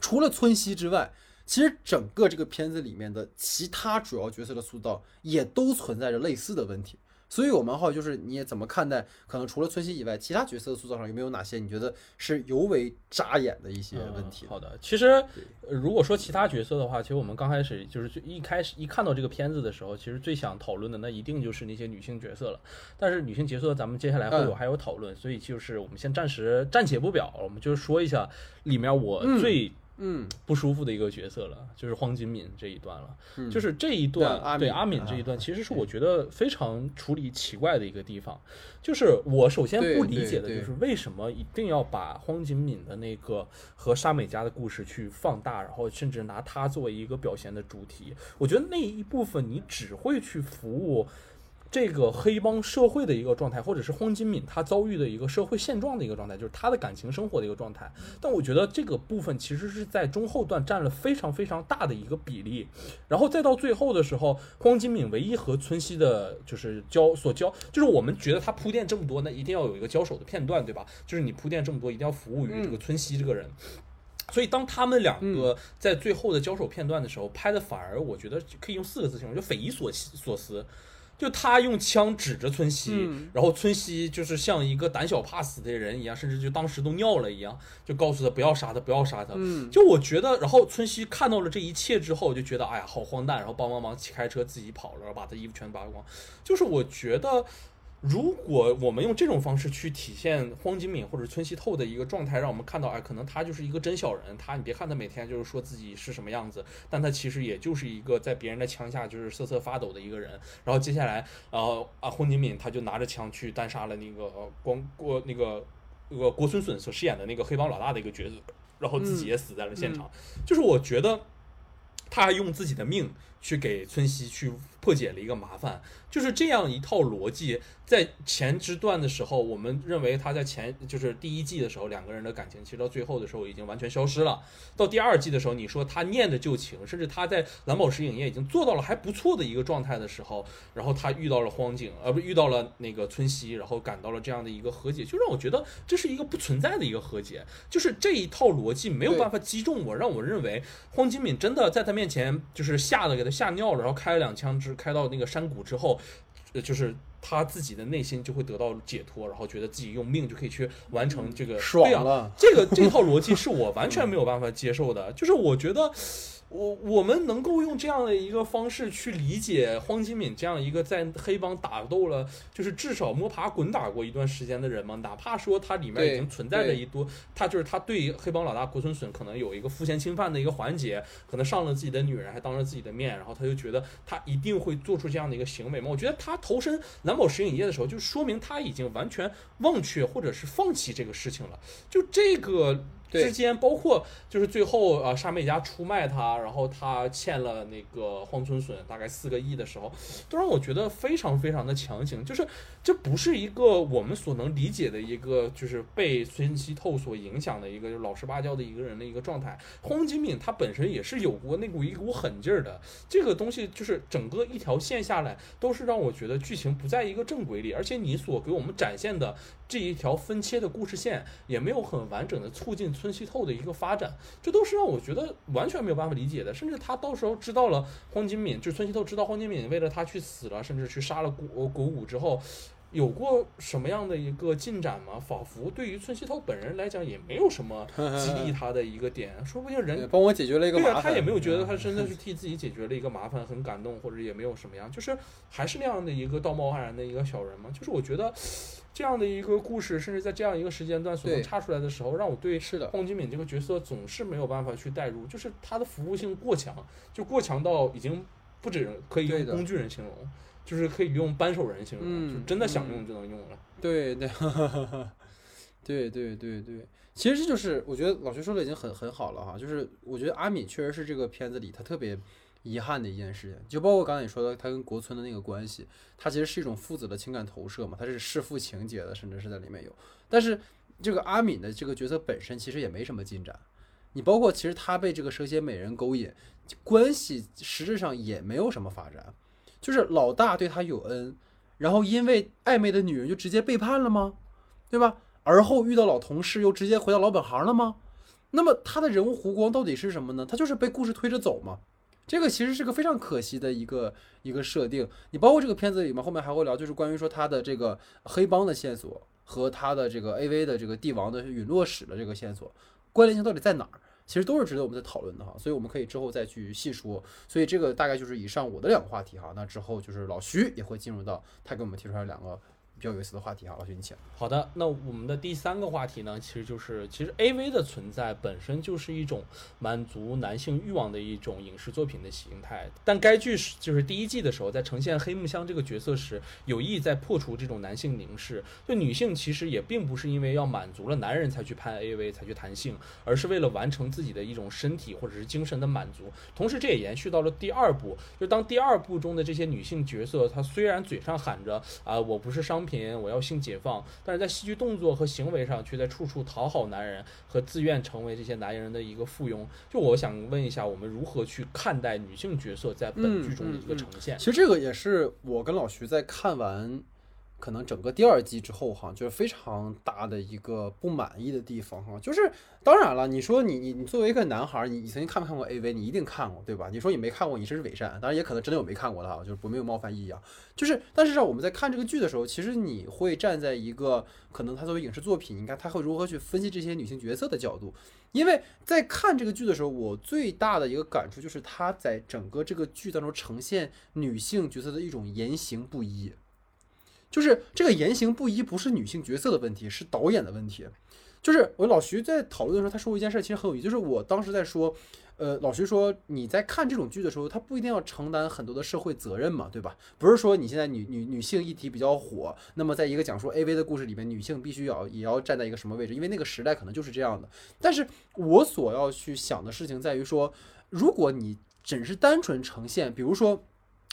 除了村西之外。其实整个这个片子里面的其他主要角色的塑造也都存在着类似的问题，所以我蛮好奇，就是你也怎么看待？可能除了村西以外，其他角色的塑造上有没有哪些你觉得是尤为扎眼的一些问题？好的，其实如果说其他角色的话，其实我们刚开始就是最一开始一看到这个片子的时候，其实最想讨论的那一定就是那些女性角色了。但是女性角色咱们接下来会有还有讨论，所以就是我们先暂时暂且不表，我们就是说一下里面我最。嗯，不舒服的一个角色了，就是荒井敏这一段了。就是这一段，对阿敏这一段，其实是我觉得非常处理奇怪的一个地方。就是我首先不理解的就是为什么一定要把荒井敏的那个和沙美嘉的故事去放大，然后甚至拿它作为一个表现的主题。我觉得那一部分你只会去服务。这个黑帮社会的一个状态，或者是荒金敏他遭遇的一个社会现状的一个状态，就是他的感情生活的一个状态。但我觉得这个部分其实是在中后段占了非常非常大的一个比例，然后再到最后的时候，荒金敏唯一和村西的就是交所交，就是我们觉得他铺垫这么多，那一定要有一个交手的片段，对吧？就是你铺垫这么多，一定要服务于这个村西这个人。所以当他们两个在最后的交手片段的时候，拍的反而我觉得可以用四个字形容，就匪夷所所思。就他用枪指着村西，嗯然后村西就是像一个胆小怕死的人一样，甚至就当时都尿了一样，就告诉他不要杀他，不要杀他。嗯，就我觉得，然后村西看到了这一切之后，就觉得哎呀好荒诞，然后帮帮忙骑开车自己跑了，然后把他衣服全扒光。就是我觉得，如果我们用这种方式去体现荒井敏或者村西透的一个状态，让我们看到，哎，可能他就是一个真小人，他你别看他每天就是说自己是什么样子，但他其实也就是一个在别人的枪下就是瑟瑟发抖的一个人。然后接下来，呃啊，荒井敏他就拿着枪去单杀了那个呃光郭那个那个郭孙孙所饰演的那个黑帮老大的一个角色，然后自己也死在了现场。就是我觉得他用自己的命去给村西去破解了一个麻烦，就是这样一套逻辑，在前之段的时候，我们认为他在前就是第一季的时候，两个人的感情其实到最后的时候已经完全消失了。到第二季的时候，你说他念着旧情，甚至他在蓝宝石影业已经做到了还不错的一个状态的时候，然后他遇到了荒井，呃，不遇到了那个村西，然后感到了这样的一个和解，就让我觉得这是一个不存在的一个和解，就是这一套逻辑没有办法击中我，让我认为荒井敏真的在他面前就是吓得给他吓尿了，然后开了两枪之开到那个山谷之后，呃，就是他自己的内心就会得到解脱，然后觉得自己用命就可以去完成这个爽对啊了，这个这套逻辑是我完全没有办法接受的，就是我觉得。我我们能够用这样的一个方式去理解荒金敏这样一个在黑帮打斗了，就是至少摸爬滚打过一段时间的人吗？哪怕说他里面已经存在着一多，他就是他对黑帮老大国村隼可能有一个负嫌侵犯的一个环节，可能上了自己的女人，还当着自己的面，然后他就觉得他一定会做出这样的一个行为吗？我觉得他投身蓝宝石影业的时候，就说明他已经完全忘却或者是放弃这个事情了。就这个对之间，包括就是最后啊，沙美家出卖他，然后他欠了那个荒村隼大概四个亿的时候，都让我觉得非常非常的强行。就是这不是一个我们所能理解的一个，就是被孙熙透所影响的一个就是老实巴交的一个人的一个状态。荒井敏他本身也是有过那股一股狠劲儿的，这个东西就是整个一条线下来，都是让我觉得剧情不在一个正轨里，而且你所给我们展现的这一条分切的故事线，也没有很完整的促进村西透的一个发展，这都是让我觉得完全没有办法理解的。甚至他到时候知道了荒金敏，就是村西透知道荒金敏为了他去死了，甚至去杀了国国武之后。有过什么样的一个进展吗？仿佛对于村西透本人来讲，也没有什么 激励他的一个点，说不定人对帮我解决了一个对啊，他也没有觉得嗯他真的是替自己解决了一个麻烦，很感动，或者也没有什么样，就是还是那样的一个道貌岸然的一个小人嘛。就是我觉得这样的一个故事，甚至在这样一个时间段所能插出来的时候，让我对是的，荒井敏这个角色总是没有办法去代入，就是他的服务性过强，就过强到已经不止可以用工具人形容，就是可以用扳手人形容，嗯就真的想嗯用就能用了。对对，对 对对对，其实这就是我觉得老徐说的已经很很好了哈，就是我觉得阿敏确实是这个片子里他特别遗憾的一件事情，就包括刚才你说的他跟国村的那个关系，他其实是一种父子的情感投射嘛，他是弑父情节的，甚至是在里面有，但是这个阿敏的这个角色本身其实也没什么进展，你包括其实他被这个蛇蝎美人勾引，关系实质上也没有什么发展，就是老大对他有恩。然后因为暧昧的女人就直接背叛了吗？对吧？而后遇到老同事又直接回到老本行了吗？那么他的人物弧光到底是什么呢？他就是被故事推着走吗。这个其实是个非常可惜的一个一个设定。你包括这个片子里面后面还会聊，就是关于说他的这个黑帮的线索和他的这个 AV 的这个帝王的陨落史的这个线索关联性到底在哪儿？其实都是值得我们再讨论的哈，所以我们可以之后再去细说。所以这个大概就是以上我的两个话题哈。那之后就是老徐也会进入到他给我们提出来两个比较有意思的话题哈。老徐你请。好的，那我们的第三个话题呢，其实就是其实 A V 的存在本身就是一种满足男性欲望的一种影视作品的形态。但该剧是就是第一季的时候，在呈现黑木香这个角色时，有意在破除这种男性凝视。就女性其实也并不是因为要满足了男人才去拍 A V 才去谈性，而是为了完成自己的一种身体或者是精神的满足。同时，这也延续到了第二部，就当第二部中的这些女性角色，她虽然嘴上喊着啊我不是商品，我要性解放，但是在戏剧动作和行为上，却在处处讨好男人和自愿成为这些男人的一个附庸。就我想问一下，我们如何去看待女性角色在本剧中的一个呈现？其实这个也是我跟老徐在看完可能整个第二季之后哈，就是非常大的一个不满意的地方哈，就是当然了，你说你你你作为一个男孩，你你曾经看没看过 AV？你一定看过对吧？你说你没看过，你是伪善，当然也可能真的有没看过的哈，就是不没有冒犯意义啊。就是但是让我们在看这个剧的时候，其实你会站在一个可能他作为影视作品，你看他会如何去分析这些女性角色的角度，因为在看这个剧的时候，我最大的一个感触就是他在整个这个剧当中呈现女性角色的一种言行不一。就是这个言行不一，不是女性角色的问题，是导演的问题。就是我老徐在讨论的时候，他说过一件事，其实很有意思。就是我当时在说，呃，老徐说你在看这种剧的时候，他不一定要承担很多的社会责任嘛，对吧？不是说你现在女女女性议题比较火，那么在一个讲述 AV 的故事里面，女性必须要也要站在一个什么位置？因为那个时代可能就是这样的。但是我所要去想的事情在于说，如果你只是单纯呈现，比如说。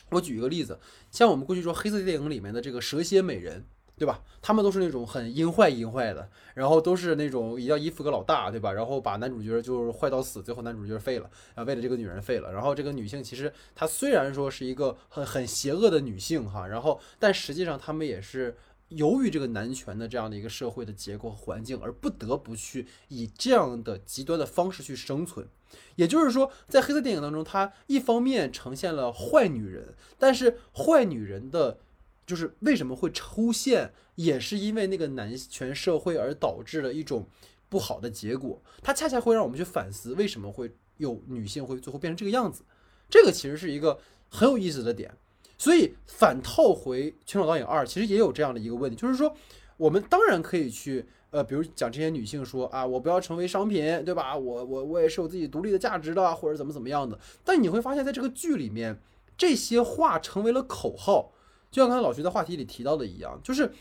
我举一个例子，像我们过去说黑色电影里面的这个蛇蝎美人，对吧？他们都是那种很阴坏阴坏的，然后都是那种也要依附个老大，对吧？然后把男主角就是坏到死，最后男主角废了，啊，为了这个女人废了。然后这个女性其实她虽然说是一个很很邪恶的女性哈，然后但实际上他们也是。由于这个男权的这样的一个社会的结构和环境，而不得不去以这样的极端的方式去生存。也就是说，在黑色电影当中，它一方面呈现了坏女人，但是坏女人的，就是为什么会出现，也是因为那个男权社会而导致了一种不好的结果。它恰恰会让我们去反思，为什么会有女性会最后变成这个样子。这个其实是一个很有意思的点。所以反套回《全裸导演二》，其实也有这样的一个问题，就是说，我们当然可以去，呃，比如讲这些女性说啊，我不要成为商品，对吧？我我我也是有自己独立的价值的，或者怎么怎么样的。但你会发现在这个剧里面，这些话成为了口号，就像刚才老徐在话题里提到的一样，就是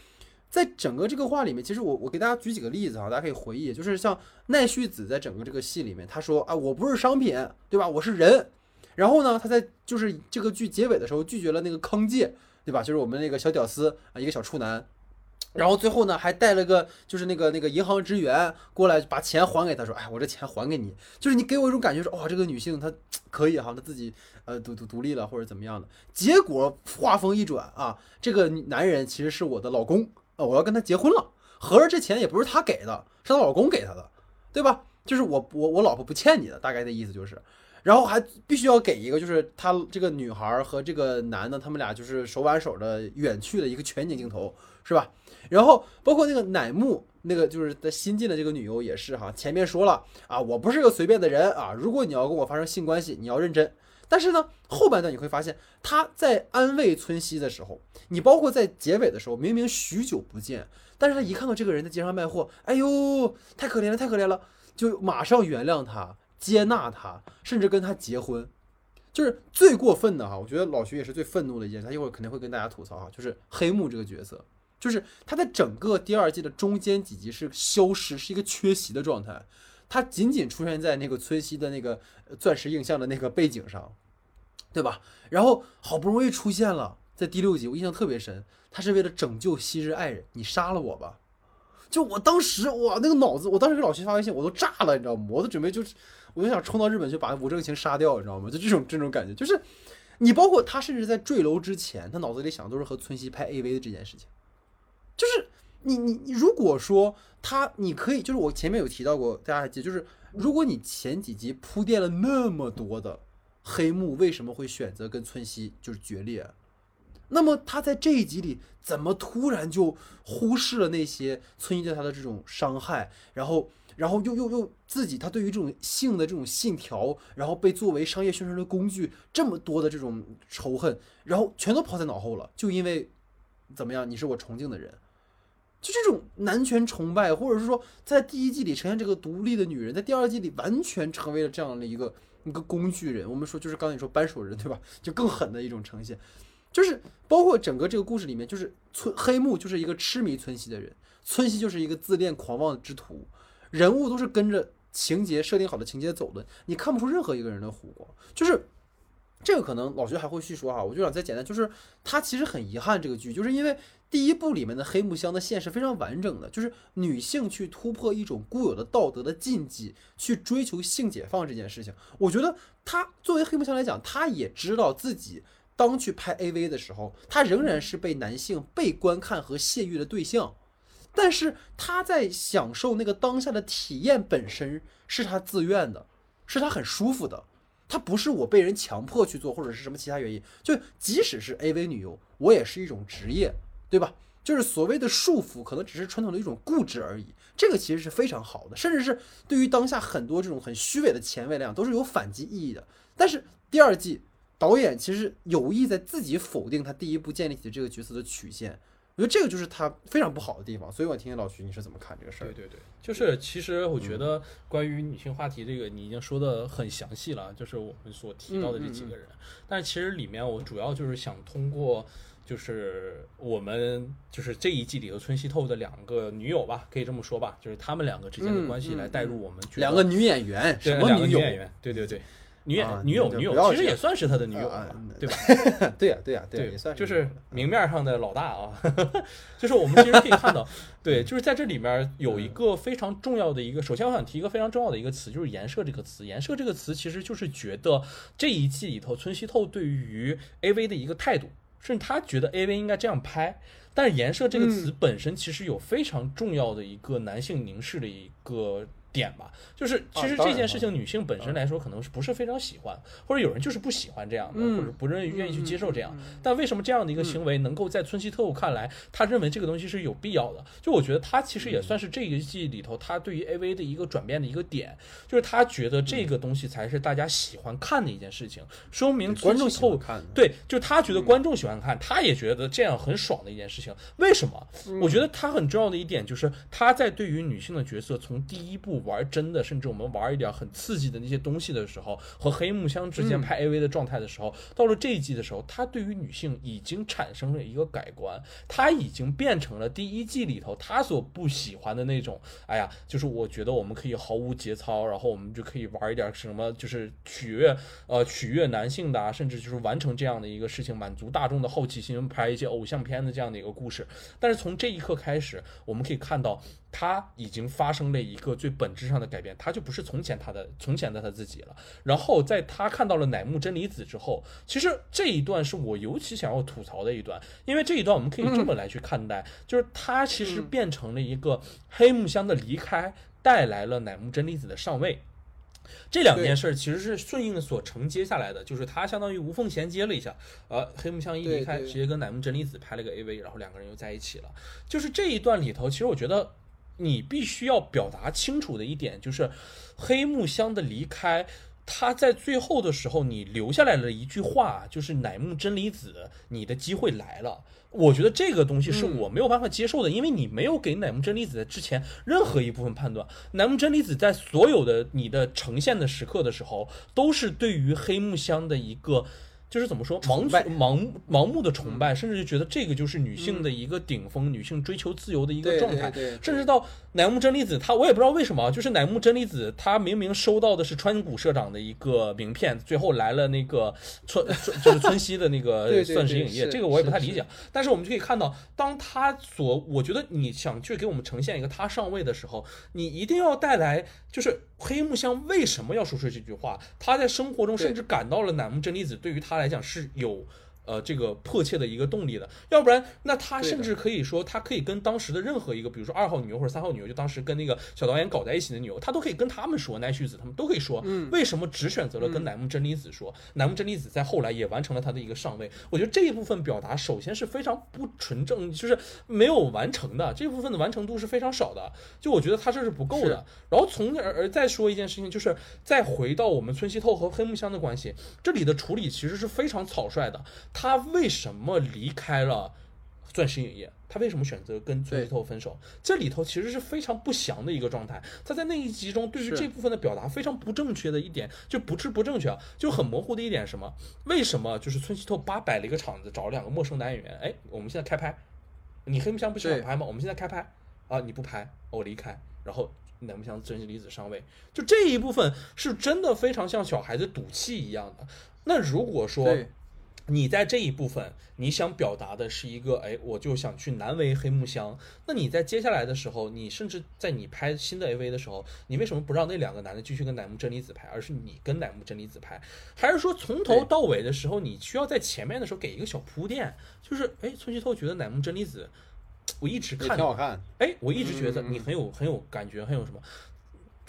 在整个这个话里面，其实我我给大家举几个例子啊，大家可以回忆，就是像奈绪子在整个这个戏里面，她说啊，我不是商品，对吧？我是人。然后呢，她在就是这个剧结尾的时候拒绝了那个康介，对吧？就是我们那个小屌丝啊，一个小处男。然后最后呢，还带了个就是那个那个银行职员过来把钱还给他，说：“哎，我这钱还给你。”就是你给我一种感觉，说哇，这个女性她可以哈，她自己呃独独独立了或者怎么样的。结果话锋一转啊，这个男人其实是我的老公啊，我要跟他结婚了。合着这钱也不是他给的，是她老公给她的，对吧？就是我我我老婆不欠你的，大概的意思就是。然后还必须要给一个，就是他这个女孩和这个男的，他们俩就是手挽手的远去的一个全景镜头，是吧？然后包括那个乃木，那个就是在新进的这个女优也是哈，前面说了啊，我不是个随便的人啊，如果你要跟我发生性关系，你要认真。但是呢，后半段你会发现他在安慰村西的时候，你包括在结尾的时候，明明许久不见，但是他一看到这个人在街上卖货，哎呦，太可怜了，太可怜了，就马上原谅他。接纳他，甚至跟他结婚，就是最过分的哈。我觉得老徐也是最愤怒的一件事。他一会儿肯定会跟大家吐槽哈，就是黑木这个角色，就是他在整个第二季的中间几集是消失，是一个缺席的状态。他仅仅出现在那个村西的那个钻石映像的那个背景上，对吧？然后好不容易出现了，在第六集我印象特别深，他是为了拯救昔日爱人，你杀了我吧。就我当时哇，那个脑子，我当时给老徐发微信，我都炸了，你知道吗？我都准备就是，我就想冲到日本去把吴正晴杀掉，你知道吗？就这种这种感觉，就是你包括他，甚至在坠楼之前，他脑子里想的都是和村西拍 AV 的这件事情。就是你你你，如果说他，你可以，就是我前面有提到过，大家还记得，就是如果你前几集铺垫了那么多的黑幕，为什么会选择跟村西就是决裂？那么他在这一集里怎么突然就忽视了那些村医对他的这种伤害，然后，然后又又又自己他对于这种性的这种信条，然后被作为商业宣传的工具，这么多的这种仇恨，然后全都抛在脑后了，就因为怎么样，你是我崇敬的人，就这种男权崇拜，或者是说在第一季里呈现这个独立的女人，在第二季里完全成为了这样的一个一个工具人。我们说就是刚才你说扳手人对吧？就更狠的一种呈现。就是包括整个这个故事里面，就是村黑木就是一个痴迷村西的人，村西就是一个自恋狂妄之徒，人物都是跟着情节设定好的情节走的，你看不出任何一个人的弧光。就是这个可能老徐还会细说哈，我就想再简单，就是他其实很遗憾这个剧，就是因为第一部里面的黑木香的线是非常完整的，就是女性去突破一种固有的道德的禁忌，去追求性解放这件事情，我觉得他作为黑木香来讲，他也知道自己。当去拍 AV 的时候，他仍然是被男性被观看和泄欲的对象，但是他在享受那个当下的体验本身是他自愿的，是他很舒服的，他不是我被人强迫去做或者是什么其他原因。就即使是 AV 女优，我也是一种职业，对吧？就是所谓的束缚，可能只是传统的一种固执而已。这个其实是非常好的，甚至是对于当下很多这种很虚伪的前卫来讲，都是有反击意义的。但是第二季导演其实有意在自己否定他第一部建立起的这个角色的曲线，我觉得这个就是他非常不好的地方。所以我听听老徐你是怎么看这个事儿？对对对，就是其实我觉得关于女性话题这个你已经说的很详细了，就是我们所提到的这几个人。但是其实里面我主要就是想通过。就是我们就是这一季里头村西透的两个女友吧，可以这么说吧，就是他们两个之间的关系来带入我们两个女演员，什么女演员？对对对，女演女友 女友，其实也算是他的女友嘛，对吧？对呀对呀对，也算就是明面上的老大啊。就是我们其实可以看到，对，就是在这里面有一个非常重要的一个，首先我想提一个非常重要的一个词，就是颜射这个词。颜射这个词其实就是觉得这一季里头村西透对于 AV 的一个态度。甚至他觉得 A V 应该这样拍，但是“颜射”这个词本身其实有非常重要的一个男性凝视的一个。点吧，就是其实这件事情，女性本身来说可能是不是非常喜欢，或者有人就是不喜欢这样的，或者不愿意愿意去接受这样。但为什么这样的一个行为能够在村西特务看来，他认为这个东西是有必要的？就我觉得他其实也算是这一季里头他对于 AV 的一个转变的一个点，就是他觉得这个东西才是大家喜欢看的一件事情，说明观众喜欢看。对，就他觉得观众喜欢看，他也觉得这样很爽的一件事情。为什么？我觉得他很重要的一点就是他在对于女性的角色从第一部。玩真的，甚至我们玩一点很刺激的那些东西的时候，和黑木香之间拍 AV 的状态的时候，到了这一季的时候，他对于女性已经产生了一个改观，他已经变成了第一季里头他所不喜欢的那种。哎呀，就是我觉得我们可以毫无节操，然后我们就可以玩一点什么，就是取悦呃取悦男性的啊，甚至就是完成这样的一个事情，满足大众的好奇心，拍一些偶像片的这样的一个故事。但是从这一刻开始，我们可以看到。他已经发生了一个最本质上的改变，他就不是从前他的从前的他自己了。然后在他看到了乃木真理子之后，其实这一段是我尤其想要吐槽的一段，因为这一段我们可以这么来去看待，就是他其实变成了一个黑木香的离开带来了乃木真理子的上位，这两件事其实是顺应所承接下来的，就是他相当于无缝衔接了一下，呃，黑木香一离开，直接跟乃木真理子拍了个 AV，然后两个人又在一起了。就是这一段里头，其实我觉得。你必须要表达清楚的一点就是，黑木香的离开，他在最后的时候，你留下来了一句话，就是乃木真理子，你的机会来了。我觉得这个东西是我没有办法接受的，因为你没有给乃木真理子在之前任何一部分判断。乃木真理子在所有的你的呈现的时刻的时候，都是对于黑木香的一个。就是怎么说，盲盲盲目的崇拜，甚至就觉得这个就是女性的一个顶峰，女性追求自由的一个状态，甚至到乃木真理子，她我也不知道为什么，就是乃木真理子，她明明收到的是川谷社长的一个名片，最后来了那个村就是村西的那个 钻石影业，这个我也不太理解。但是我们就可以看到，当他所我觉得你想去给我们呈现一个他上位的时候，你一定要带来。就是黑木香为什么要说出这句话？他在生活中甚至感到了乃木真理子对于他来讲是有。呃，这个迫切的一个动力的，要不然那他甚至可以说，他可以跟当时的任何一个，比如说二号女优或者三号女优，就当时跟那个小导演搞在一起的女优，他都可以跟他们说，奈绪子他们都可以说，为什么只选择了跟乃木真理子说？乃木真理子在后来也完成了他的一个上位，我觉得这一部分表达首先是非常不纯正，就是没有完成的，这部分的完成度是非常少的，就我觉得他这是不够的。然后从而而再说一件事情，就是再回到我们村西透和黑木香的关系，这里的处理其实是非常草率的。他为什么离开了钻石影业？他为什么选择跟村西透分手？这里头其实是非常不祥的一个状态。他在那一集中对于这部分的表达非常不正确的一点，就不是不正确啊，就很模糊的一点什么？为什么就是村西透八摆了一个场子，找了两个陌生男演员？哎，我们现在开拍，你黑木香不喜欢拍吗？我们现在开拍啊，你不拍，我离开，然后南木香真心离子上位，就这一部分是真的非常像小孩子赌气一样的。那如果说。你在这一部分，你想表达的是一个，哎，我就想去难为黑木香。那你在接下来的时候，你甚至在你拍新的 AV 的时候，你为什么不让那两个男的继续跟乃木真理子拍，而是你跟乃木真理子拍？还是说从头到尾的时候，你需要在前面的时候给一个小铺垫？就是，哎，村西透觉得乃木真理子，我一直看挺好看，哎，我一直觉得你很有很有感觉，很有什么。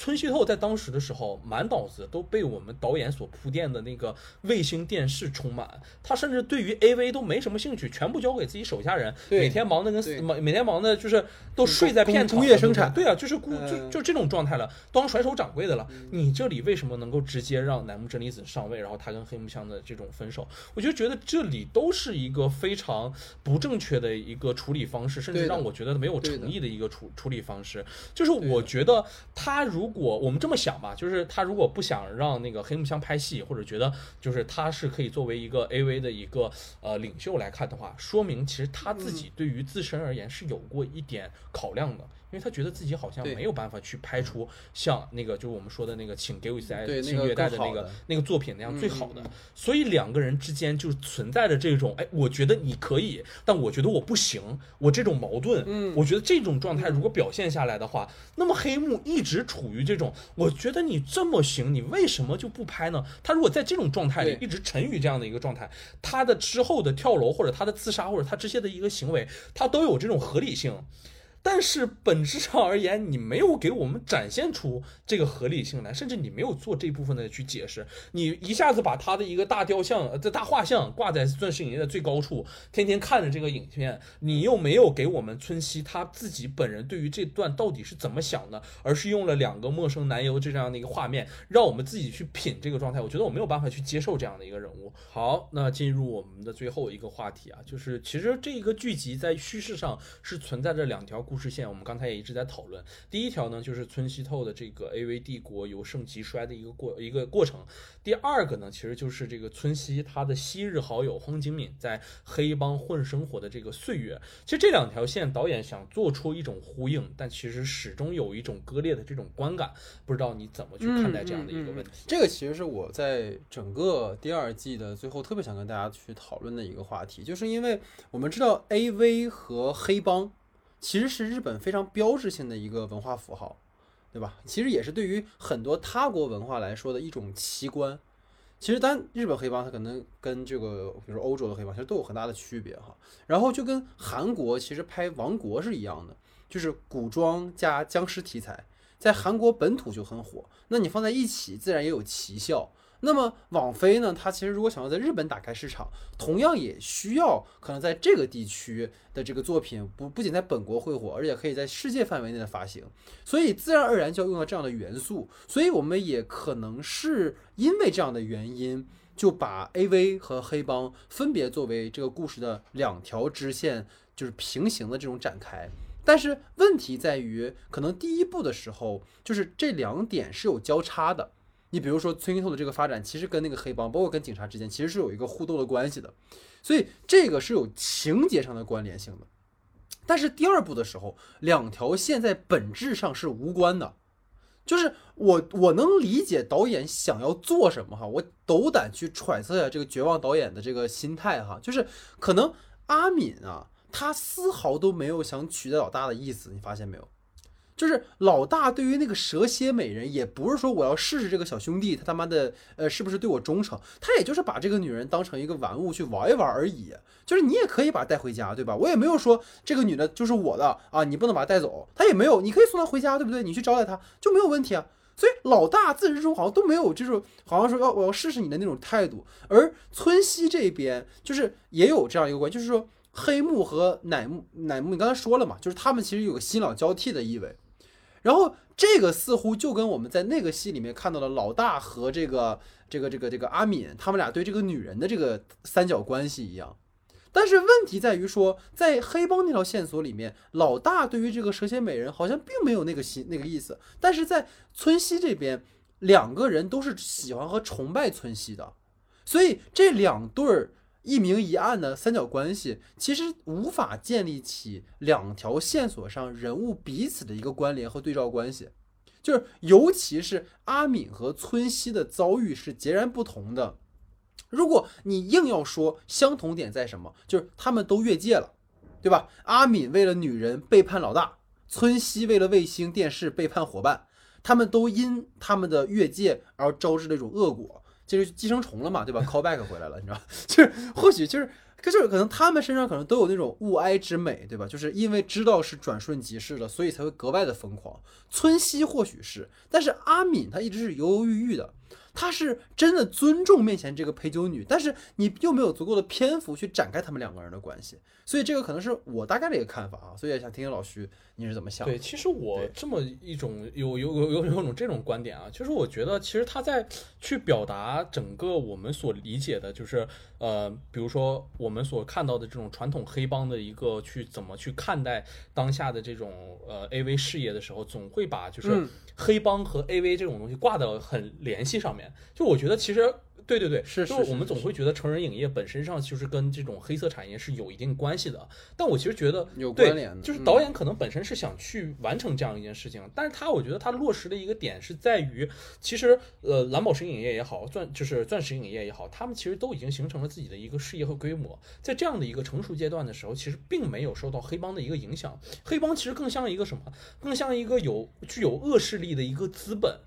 村西透在当时的时候，满脑子都被我们导演所铺垫的那个卫星电视充满。他甚至对于 AV 都没什么兴趣，全部交给自己手下人，每天忙的跟死，每每天忙的就是都睡在片场。工业生产，对啊，就是工就就这种状态了，当甩手掌柜的了。你这里为什么能够直接让乃木真理子上位，然后他跟黑木香的这种分手？我就觉得这里都是一个非常不正确的一个处理方式，甚至让我觉得没有诚意的一个处处理方式。就是我觉得他如如果我们这么想吧，就是他如果不想让那个黑木香拍戏，或者觉得就是他是可以作为一个 AV 的一个呃领袖来看的话，说明其实他自己对于自身而言是有过一点考量的。因为他觉得自己好像没有办法去拍出像那个就是我们说的那个请给我一次爱请虐待的那个那个作品那样最好的，所以两个人之间就存在着这种哎，我觉得你可以，但我觉得我不行，我这种矛盾，嗯，我觉得这种状态如果表现下来的话，那么黑幕一直处于这种，我觉得你这么行，你为什么就不拍呢？他如果在这种状态里一直沉于这样的一个状态，他的之后的跳楼或者他的自杀或者他这些的一个行为，他都有这种合理性。但是本质上而言，你没有给我们展现出这个合理性来，甚至你没有做这部分的去解释。你一下子把他的一个大雕像、呃这大画像挂在钻石影业的最高处，天天看着这个影片，你又没有给我们村西他自己本人对于这段到底是怎么想的，而是用了两个陌生男友这样的一个画面，让我们自己去品这个状态。我觉得我没有办法去接受这样的一个人物。好，那进入我们的最后一个话题啊，就是其实这个剧集在叙事上是存在着两条。故事线，我们刚才也一直在讨论。第一条呢，就是村西透的这个 AV 帝国由盛及衰的一个过一个过程。第二个呢，其实就是这个村西他的昔日好友荒井敏在黑帮混生活的这个岁月。其实这两条线，导演想做出一种呼应，但其实始终有一种割裂的这种观感。不知道你怎么去看待这样的一个问题？这个其实是我在整个第二季的最后特别想跟大家去讨论的一个话题，就是因为我们知道 AV 和黑帮。其实是日本非常标志性的一个文化符号，对吧？其实也是对于很多他国文化来说的一种奇观。其实单日本黑帮它可能跟这个，比如说欧洲的黑帮，其实都有很大的区别哈。然后就跟韩国其实拍亡国是一样的，就是古装加僵尸题材，在韩国本土就很火。那你放在一起，自然也有奇效。那么网飞呢？它其实如果想要在日本打开市场，同样也需要可能在这个地区的这个作品不不仅在本国会火，而且可以在世界范围内的发行，所以自然而然就要用到这样的元素。所以我们也可能是因为这样的原因，就把 AV 和黑帮分别作为这个故事的两条支线，就是平行的这种展开。但是问题在于，可能第一步的时候，就是这两点是有交叉的。你比如说村上透的这个发展，其实跟那个黑帮，包括跟警察之间，其实是有一个互斗的关系的，所以这个是有情节上的关联性的。但是第二部的时候，两条线在本质上是无关的，就是我我能理解导演想要做什么哈，我斗胆去揣测一下这个绝望导演的这个心态哈，就是可能阿敏啊，他丝毫都没有想取代老大的意思，你发现没有？就是老大对于那个蛇蝎美人，也不是说我要试试这个小兄弟他他妈的呃是不是对我忠诚，他也就是把这个女人当成一个玩物去玩一玩而已。就是你也可以把她带回家，对吧？我也没有说这个女的就是我的啊，你不能把她带走。他也没有，你可以送她回家，对不对？你去招待她就没有问题啊。所以老大自始至终好像都没有这种好像说要我要试试你的那种态度。而村西这边就是也有这样一个关，就是说黑木和乃木乃木，你刚才说了嘛，就是他们其实有个新老交替的意味。然后这个似乎就跟我们在那个戏里面看到的老大和这个这个这个这个阿敏他们俩对这个女人的这个三角关系一样，但是问题在于说，在黑帮那条线索里面，老大对于这个蛇蝎美人好像并没有那个心那个意思，但是在村西这边，两个人都是喜欢和崇拜村西的，所以这两对儿。一明一暗的三角关系，其实无法建立起两条线索上人物彼此的一个关联和对照关系。就是，尤其是阿敏和村西的遭遇是截然不同的，如果你硬要说相同点在什么，就是他们都越界了，对吧？阿敏为了女人背叛老大，村西为了卫星电视背叛伙伴，他们都因他们的越界而招致了一种恶果，就是寄生虫了嘛，对吧？callback 回来了，你知道，就是或许就是。可就是可能他们身上可能都有那种物哀之美，对吧？就是因为知道是转瞬即逝的，所以才会格外的疯狂。村西或许是，但是阿敏她一直是犹犹豫豫的。她是真的尊重面前这个陪酒女，但是你又没有足够的篇幅去展开他们两个人的关系，所以这个可能是我大概的一个看法啊。所以也想听听老徐你是怎么想？对，其实我这么一种有有有有有种这种观点啊，其实我觉得其实他在去表达整个我们所理解的，就是呃，比如说我们所看到的这种传统黑帮的一个去怎么去看待当下的这种呃 AV 事业的时候，总会把就是黑帮和 AV 这种东西挂到很联系上面。就我觉得，其实对对对，是就是我们总会觉得成人影业本身上就是跟这种黑色产业是有一定关系的。但我其实觉得有关联的，就是导演可能本身是想去完成这样一件事情，但是他我觉得他落实的一个点是在于，其实呃蓝宝石影业也好，钻就是钻石影业也好，他们其实都已经形成了自己的一个事业和规模，在这样的一个成熟阶段的时候，其实并没有受到黑帮的一个影响。黑帮其实更像一个什么？更像一个有具有恶势力的一个资本。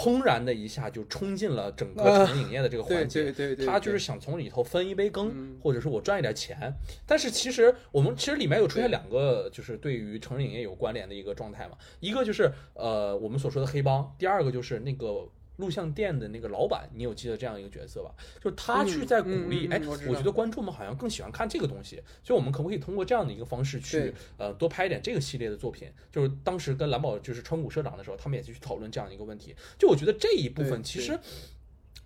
砰然的一下就冲进了整个成人影业的这个环节，他就是想从里头分一杯羹，或者是我赚一点钱。但是其实我们其实里面有出现两个，就是对于成人影业有关联的一个状态嘛，一个就是呃我们所说的黑帮，第二个就是那个。录像店的那个老板，你有记得这样一个角色吧？就是他去在鼓励，哎，我觉得观众们好像更喜欢看这个东西，所以我们可不可以通过这样的一个方式去，呃，多拍一点这个系列的作品？就是当时跟蓝宝就是川谷社长的时候，他们也去讨论这样一个问题。就我觉得这一部分其实。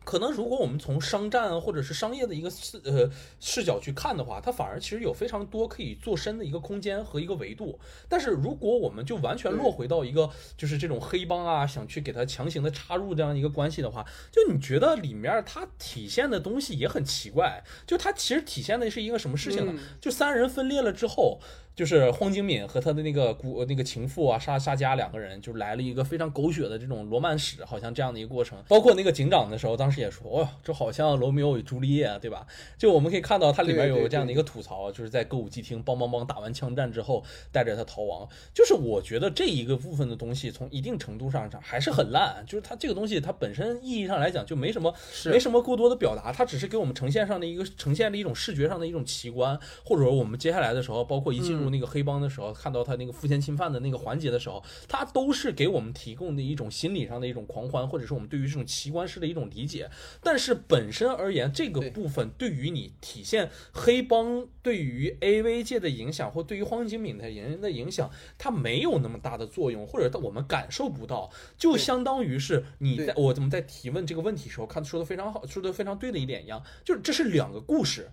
可能如果我们从商战或者是商业的一个视呃视角去看的话，它反而其实有非常多可以做深的一个空间和一个维度。但是如果我们就完全落回到一个就是这种黑帮啊，想去给它强行的插入这样一个关系的话，就你觉得里面它体现的东西也很奇怪。就它其实体现的是一个什么事情呢？就三人分裂了之后。就是荒井敏和他的那个古那个情妇啊，沙沙加两个人，就来了一个非常狗血的这种罗曼史，好像这样的一个过程。包括那个警长的时候，当时也说，哦，这好像罗密欧与朱丽叶，啊对吧？就我们可以看到，它里面有这样的一个吐槽，就是在歌舞伎厅梆梆梆打完枪战之后，带着他逃亡。就是我觉得这一个部分的东西，从一定程度上讲还是很烂。就是它这个东西，它本身意义上来讲就没什么，没什么过多的表达，它只是给我们呈现上的一个呈现了一种视觉上的一种奇观，或者说我们接下来的时候，包括一进入。那个黑帮的时候，看到他那个父权侵犯的那个环节的时候，他都是给我们提供的一种心理上的一种狂欢，或者是我们对于这种奇观式的一种理解。但是本身而言，这个部分对于你体现黑帮对于 AV 界的影响，或对于荒井敏的人的影响，它没有那么大的作用，或者我们感受不到。就相当于是你在我怎么在提问这个问题时候，看说的非常好，说的非常对的一点一样，就是这是两个故事。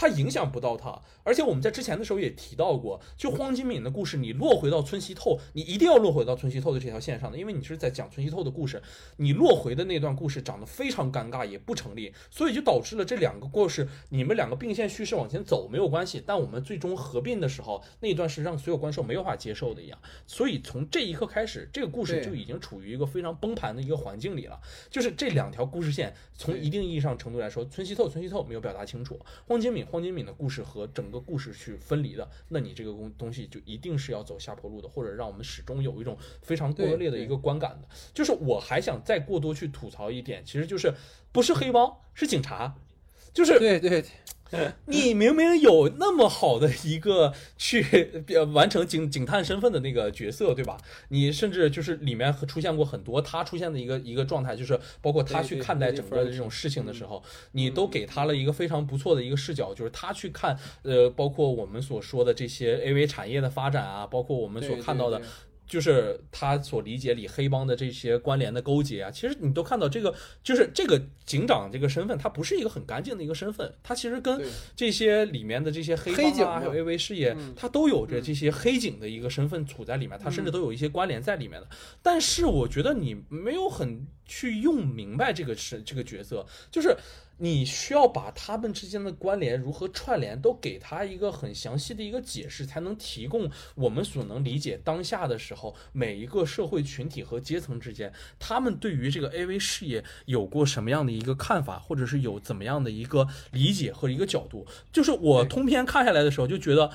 它影响不到他，而且我们在之前的时候也提到过，就荒金敏的故事，你落回到村西透，你一定要落回到村西透的这条线上的，因为你是在讲村西透的故事，你落回的那段故事长得非常尴尬，也不成立，所以就导致了这两个故事，你们两个并线叙事往前走没有关系，但我们最终合并的时候，那一段是让所有观众没有法接受的一样，所以从这一刻开始，这个故事就已经处于一个非常崩盘的一个环境里了，就是这两条故事线，从一定意义上程度来说，村西透村西透没有表达清楚，荒金敏。荒井敏的故事和整个故事去分离的，那你这个东东西就一定是要走下坡路的，或者让我们始终有一种非常割裂的一个观感的。就是我还想再过多去吐槽一点，其实就是不是黑帮，是警察，就是对对。你明明有那么好的一个去完成警警探身份的那个角色，对吧？你甚至就是里面出现过很多他出现的一个一个状态，就是包括他去看待整个的这种事情的时候，你都给他了一个非常不错的一个视角，就是他去看呃，包括我们所说的这些 AV 产业的发展啊，包括我们所看到的。就是他所理解里黑帮的这些关联的勾结啊，其实你都看到这个，就是这个警长这个身份，他不是一个很干净的一个身份，他其实跟这些里面的这些黑帮啊，还有 AV 事业，他都有着这些黑警的一个身份处在里面，他甚至都有一些关联在里面的。但是我觉得你没有很。去用明白这个是这个角色，就是你需要把他们之间的关联如何串联，都给他一个很详细的一个解释，才能提供我们所能理解当下的时候每一个社会群体和阶层之间，他们对于这个 AV 事业有过什么样的一个看法，或者是有怎么样的一个理解和一个角度。就是我通篇看下来的时候，就觉得，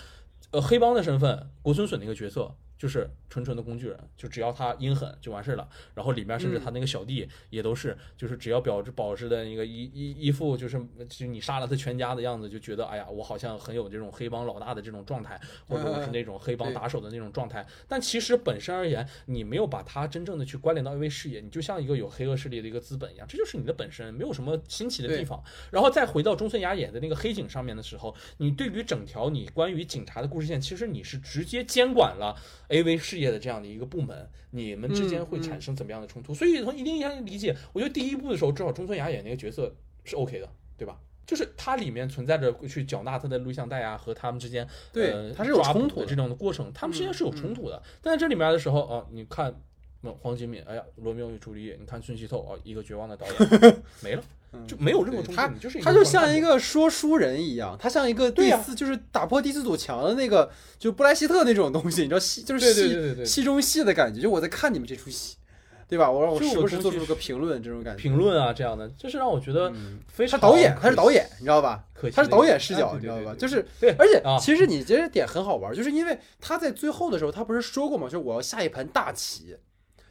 呃，黑帮的身份，国村隼那个角色。就是纯纯的工具人，就只要他阴狠就完事儿了。然后里面甚至他那个小弟也都是，就是只要表示保持的一个一一一副就是就你杀了他全家的样子，就觉得哎呀，我好像很有这种黑帮老大的这种状态，或者我是那种黑帮打手的那种状态。但其实本身而言，你没有把他真正的去关联到一位事业，你就像一个有黑恶势力的一个资本一样，这就是你的本身，没有什么新奇的地方。然后再回到中村雅也的那个黑警上面的时候，你对于整条你关于警察的故事线，其实你是直接监管了。A.V. 事业的这样的一个部门，你们之间会产生怎么样的冲突？所以从一定意义上理解，我觉得第一部的时候，至少中村雅演那个角色是 O.K. 的，对吧？就是它里面存在着去缴纳他的录像带啊，和他们之间对它是有冲突的这种的过程，他们之间是有冲突的。但在这里面的时候啊，你看黄金敏，哎呀，罗密欧与朱丽叶，你看孙熙透啊，一个绝望的导演 没了。就没有任何东西，他就是他就像一个说书人一样，他像一个第四就是打破第四堵墙的那个，就布莱希特那种东西，你知道戏就是戏戏中戏的感觉，就我在看你们这出戏，对吧？我让我时不时做出个评论，这种感觉，评论啊这样的，就是让我觉得非常。他导演，他是导演，你知道吧？他是导演视角，你知道吧？就是对，而且其实你这点很好玩，就是因为他在最后的时候，他不是说过吗？就是我要下一盘大棋，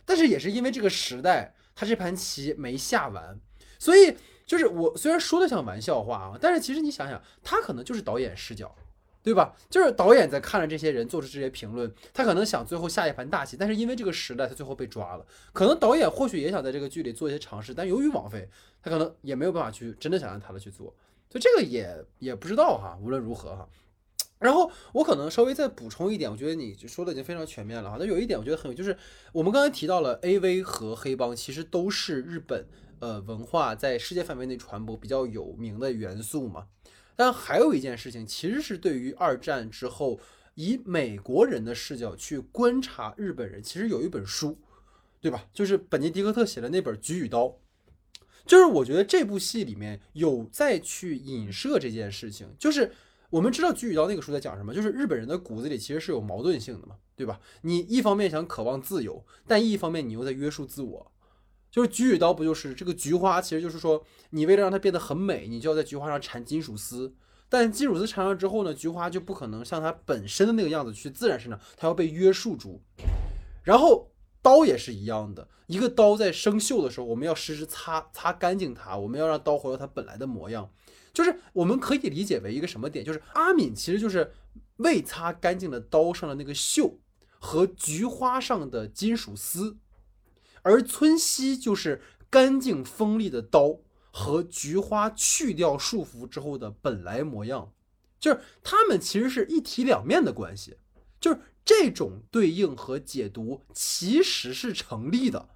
但是也是因为这个时代，他这盘棋没下完，所以。就是我虽然说的像玩笑话啊，但是其实你想想，他可能就是导演视角，对吧？就是导演在看着这些人做出这些评论，他可能想最后下一盘大棋，但是因为这个时代，他最后被抓了。可能导演或许也想在这个剧里做一些尝试，但由于网费，他可能也没有办法去真的想让他的去做，所以这个也也不知道哈。无论如何哈，然后我可能稍微再补充一点，我觉得你说的已经非常全面了哈。那有一点我觉得很有，就是我们刚才提到了 AV 和黑帮，其实都是日本。呃，文化在世界范围内传播比较有名的元素嘛，但还有一件事情，其实是对于二战之后以美国人的视角去观察日本人，其实有一本书，对吧？就是本尼迪克特写的那本《菊与刀》，就是我觉得这部戏里面有在去影射这件事情，就是我们知道《菊与刀》那个书在讲什么，就是日本人的骨子里其实是有矛盾性的嘛，对吧？你一方面想渴望自由，但一方面你又在约束自我。就是菊与刀不就是这个菊花？其实就是说，你为了让它变得很美，你就要在菊花上缠金属丝。但金属丝缠上之后呢，菊花就不可能像它本身的那个样子去自然生长，它要被约束住。然后刀也是一样的，一个刀在生锈的时候，我们要时时擦擦干净它，我们要让刀回到它本来的模样。就是我们可以理解为一个什么点？就是阿敏其实就是未擦干净的刀上的那个锈和菊花上的金属丝。而村西就是干净锋利的刀和菊花去掉束缚之后的本来模样，就是他们其实是一体两面的关系，就是这种对应和解读其实是成立的，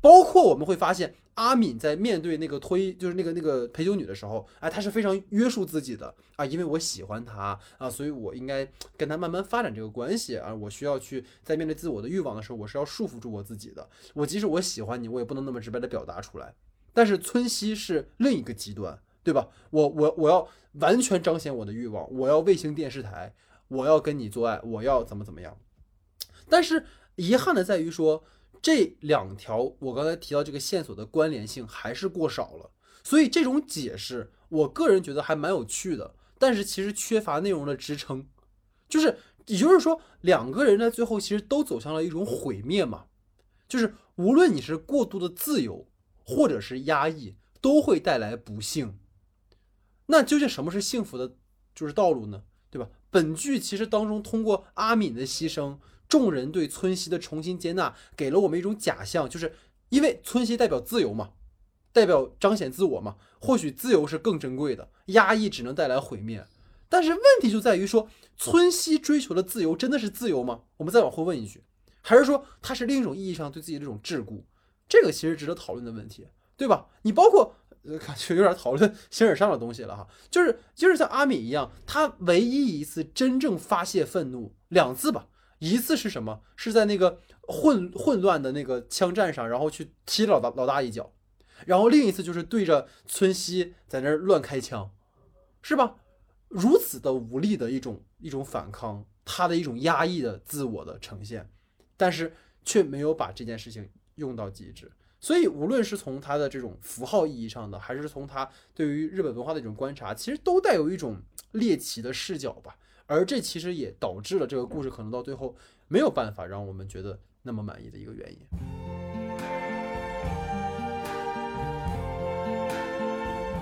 包括我们会发现。阿敏在面对那个脱衣，就是那个那个陪酒女的时候，哎，她是非常约束自己的啊，因为我喜欢她啊，所以我应该跟她慢慢发展这个关系啊，我需要去在面对自我的欲望的时候，我是要束缚住我自己的。我即使我喜欢你，我也不能那么直白的表达出来。但是村西是另一个极端，对吧？我我我要完全彰显我的欲望，我要卫星电视台，我要跟你做爱，我要怎么怎么样。但是遗憾的在于说。这两条我刚才提到这个线索的关联性还是过少了，所以这种解释我个人觉得还蛮有趣的，但是其实缺乏内容的支撑，就是也就是说两个人在最后其实都走向了一种毁灭嘛，就是无论你是过度的自由或者是压抑，都会带来不幸。那究竟什么是幸福的，就是道路呢？对吧？本剧其实当中通过阿敏的牺牲。众人对村西的重新接纳，给了我们一种假象，就是因为村西代表自由嘛，代表彰显自我嘛。或许自由是更珍贵的，压抑只能带来毁灭。但是问题就在于说，村西追求的自由真的是自由吗？我们再往后问一句，还是说他是另一种意义上对自己的这种桎梏？这个其实值得讨论的问题，对吧？你包括呃感觉有点讨论形而上的东西了哈，就是就是像阿米一样，他唯一一次真正发泄愤怒两次吧。一次是什么？是在那个混混乱的那个枪战上，然后去踢老大老大一脚，然后另一次就是对着村西在那儿乱开枪，是吧？如此的无力的一种一种反抗，他的一种压抑的自我的呈现，但是却没有把这件事情用到极致。所以，无论是从他的这种符号意义上的，还是从他对于日本文化的一种观察，其实都带有一种猎奇的视角吧。而这其实也导致了这个故事可能到最后没有办法让我们觉得那么满意的一个原因。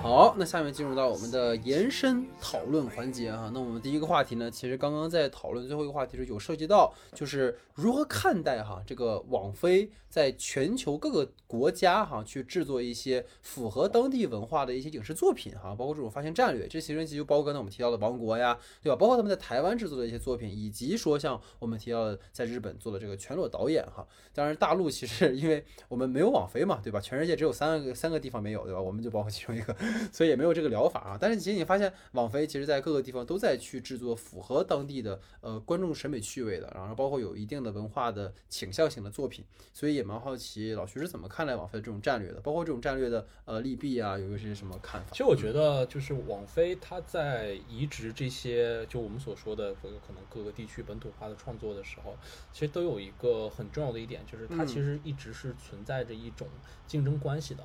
好，那下面进入到我们的延伸讨论环节啊。那我们第一个话题呢，其实刚刚在讨论最后一个话题时有涉及到，就是如何看待哈这个网飞在全球各个国家哈去制作一些符合当地文化的一些影视作品哈，包括这种发行战略，这其实就包括刚才我们提到的《王国》呀，对吧？包括他们在台湾制作的一些作品，以及说像我们提到在日本做的这个全裸导演哈。当然，大陆其实因为我们没有网飞嘛，对吧？全世界只有三个三个地方没有，对吧？我们就包括其中一个。所以也没有这个疗法啊，但是其实你发现网飞其实在各个地方都在去制作符合当地的呃观众审美趣味的，然后包括有一定的文化的倾向性的作品，所以也蛮好奇老徐是怎么看待网飞这种战略的，包括这种战略的呃利弊啊，有一些什么看法？其实我觉得就是网飞它在移植这些就我们所说的可能各个地区本土化的创作的时候，其实都有一个很重要的一点，就是它其实一直是存在着一种竞争关系的。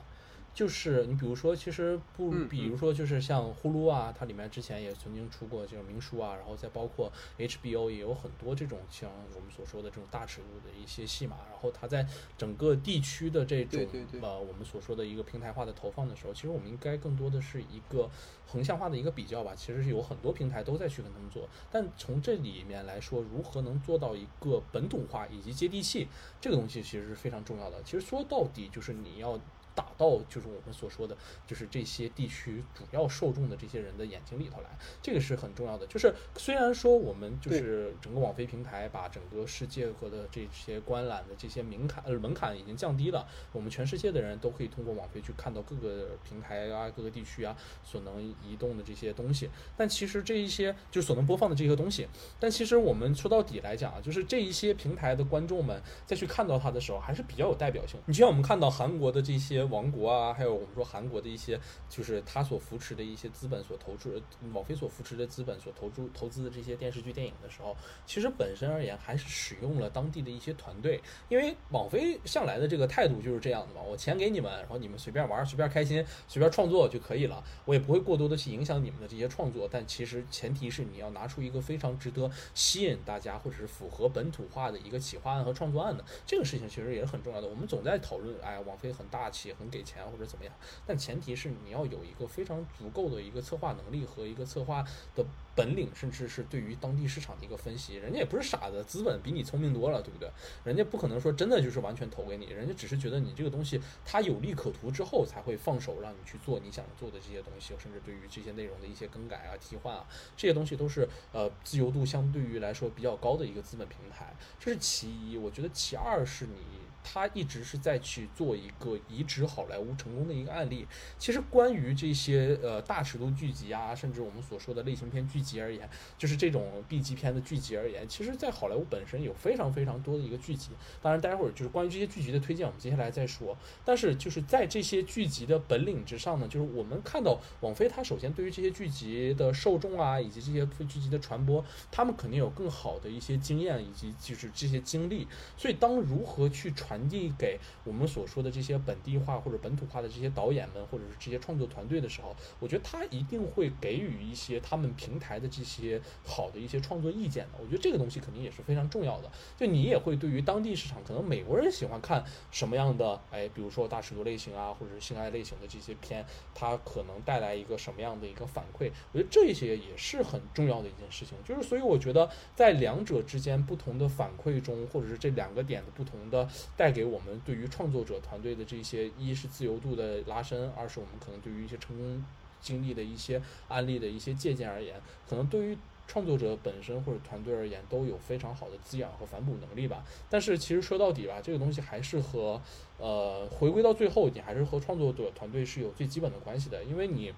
就是你比如说，其实不，比如说就是像呼噜啊，它里面之前也曾经出过这种名书啊，然后再包括 HBO 也有很多这种像我们所说的这种大尺度的一些戏码，然后它在整个地区的这种呃我们所说的一个平台化的投放的时候，其实我们应该更多的是一个横向化的一个比较吧。其实是有很多平台都在去跟他们做，但从这里面来说，如何能做到一个本土化以及接地气，这个东西其实是非常重要的。其实说到底就是你要。打到就是我们所说的，就是这些地区主要受众的这些人的眼睛里头来，这个是很重要的。就是虽然说我们就是整个网飞平台把整个世界和的这些观览的这些门槛呃门槛已经降低了，我们全世界的人都可以通过网飞去看到各个平台啊、各个地区啊所能移动的这些东西。但其实这一些就所能播放的这些东西，但其实我们说到底来讲啊，就是这一些平台的观众们再去看到它的时候，还是比较有代表性。你就像我们看到韩国的这些。王国啊，还有我们说韩国的一些，就是他所扶持的一些资本所投注，网飞所扶持的资本所投注投资的这些电视剧电影的时候，其实本身而言还是使用了当地的一些团队，因为网飞向来的这个态度就是这样的嘛，我钱给你们，然后你们随便玩，随便开心，随便创作就可以了，我也不会过多的去影响你们的这些创作，但其实前提是你要拿出一个非常值得吸引大家或者是符合本土化的一个企划案和创作案的，这个事情其实也是很重要的。我们总在讨论，哎，网飞很大气。很给钱或者怎么样，但前提是你要有一个非常足够的一个策划能力和一个策划的本领，甚至是对于当地市场的一个分析。人家也不是傻子，资本比你聪明多了，对不对？人家不可能说真的就是完全投给你，人家只是觉得你这个东西它有利可图之后，才会放手让你去做你想做的这些东西，甚至对于这些内容的一些更改啊、替换啊，这些东西都是呃自由度相对于来说比较高的一个资本平台，这是其一。我觉得其二是你。他一直是在去做一个移植好莱坞成功的一个案例。其实关于这些呃大尺度剧集啊，甚至我们所说的类型片剧集而言，就是这种 B 级片的剧集而言，其实，在好莱坞本身有非常非常多的一个剧集。当然，待会儿就是关于这些剧集的推荐，我们接下来再说。但是就是在这些剧集的本领之上呢，就是我们看到网飞它首先对于这些剧集的受众啊，以及这些剧集的传播，他们肯定有更好的一些经验以及就是这些经历。所以当如何去传传递给我们所说的这些本地化或者本土化的这些导演们，或者是这些创作团队的时候，我觉得他一定会给予一些他们平台的这些好的一些创作意见的。我觉得这个东西肯定也是非常重要的。就你也会对于当地市场，可能美国人喜欢看什么样的，哎，比如说大尺度类型啊，或者是性爱类型的这些片，它可能带来一个什么样的一个反馈？我觉得这些也是很重要的一件事情。就是所以我觉得在两者之间不同的反馈中，或者是这两个点的不同的。带给我们对于创作者团队的这些，一是自由度的拉伸，二是我们可能对于一些成功经历的一些案例的一些借鉴而言，可能对于创作者本身或者团队而言都有非常好的滋养和反哺能力吧。但是其实说到底吧，这个东西还是和呃回归到最后，你还是和创作者团队是有最基本的关系的，因为你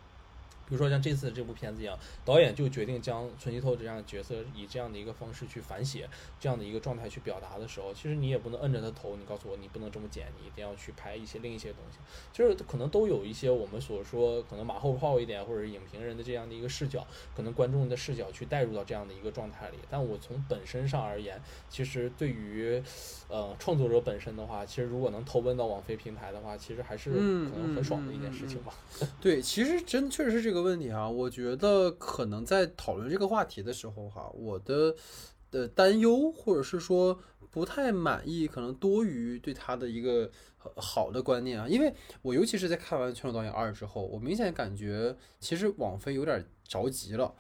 比如说像这次这部片子一样，导演就决定将村西透这样的角色以这样的一个方式去反写，这样的一个状态去表达的时候，其实你也不能摁着他头，你告诉我你不能这么剪，你一定要去拍一些另一些东西，就是可能都有一些我们所说可能马后炮一点，或者是影评人的这样的一个视角，可能观众的视角去带入到这样的一个状态里。但我从本身上而言，其实对于呃创作者本身的话，其实如果能投奔到网飞平台的话，其实还是可能很爽的一件事情吧。对，其实真确实是这个个问题啊，我。觉得可能在讨论这个话题的时候，哈，我的的担忧或者是说不太满意，可能多于对他的一个好的观念啊。因为我尤其是在看完《全职导演二》之后，我明显感觉其实网飞有点着急了。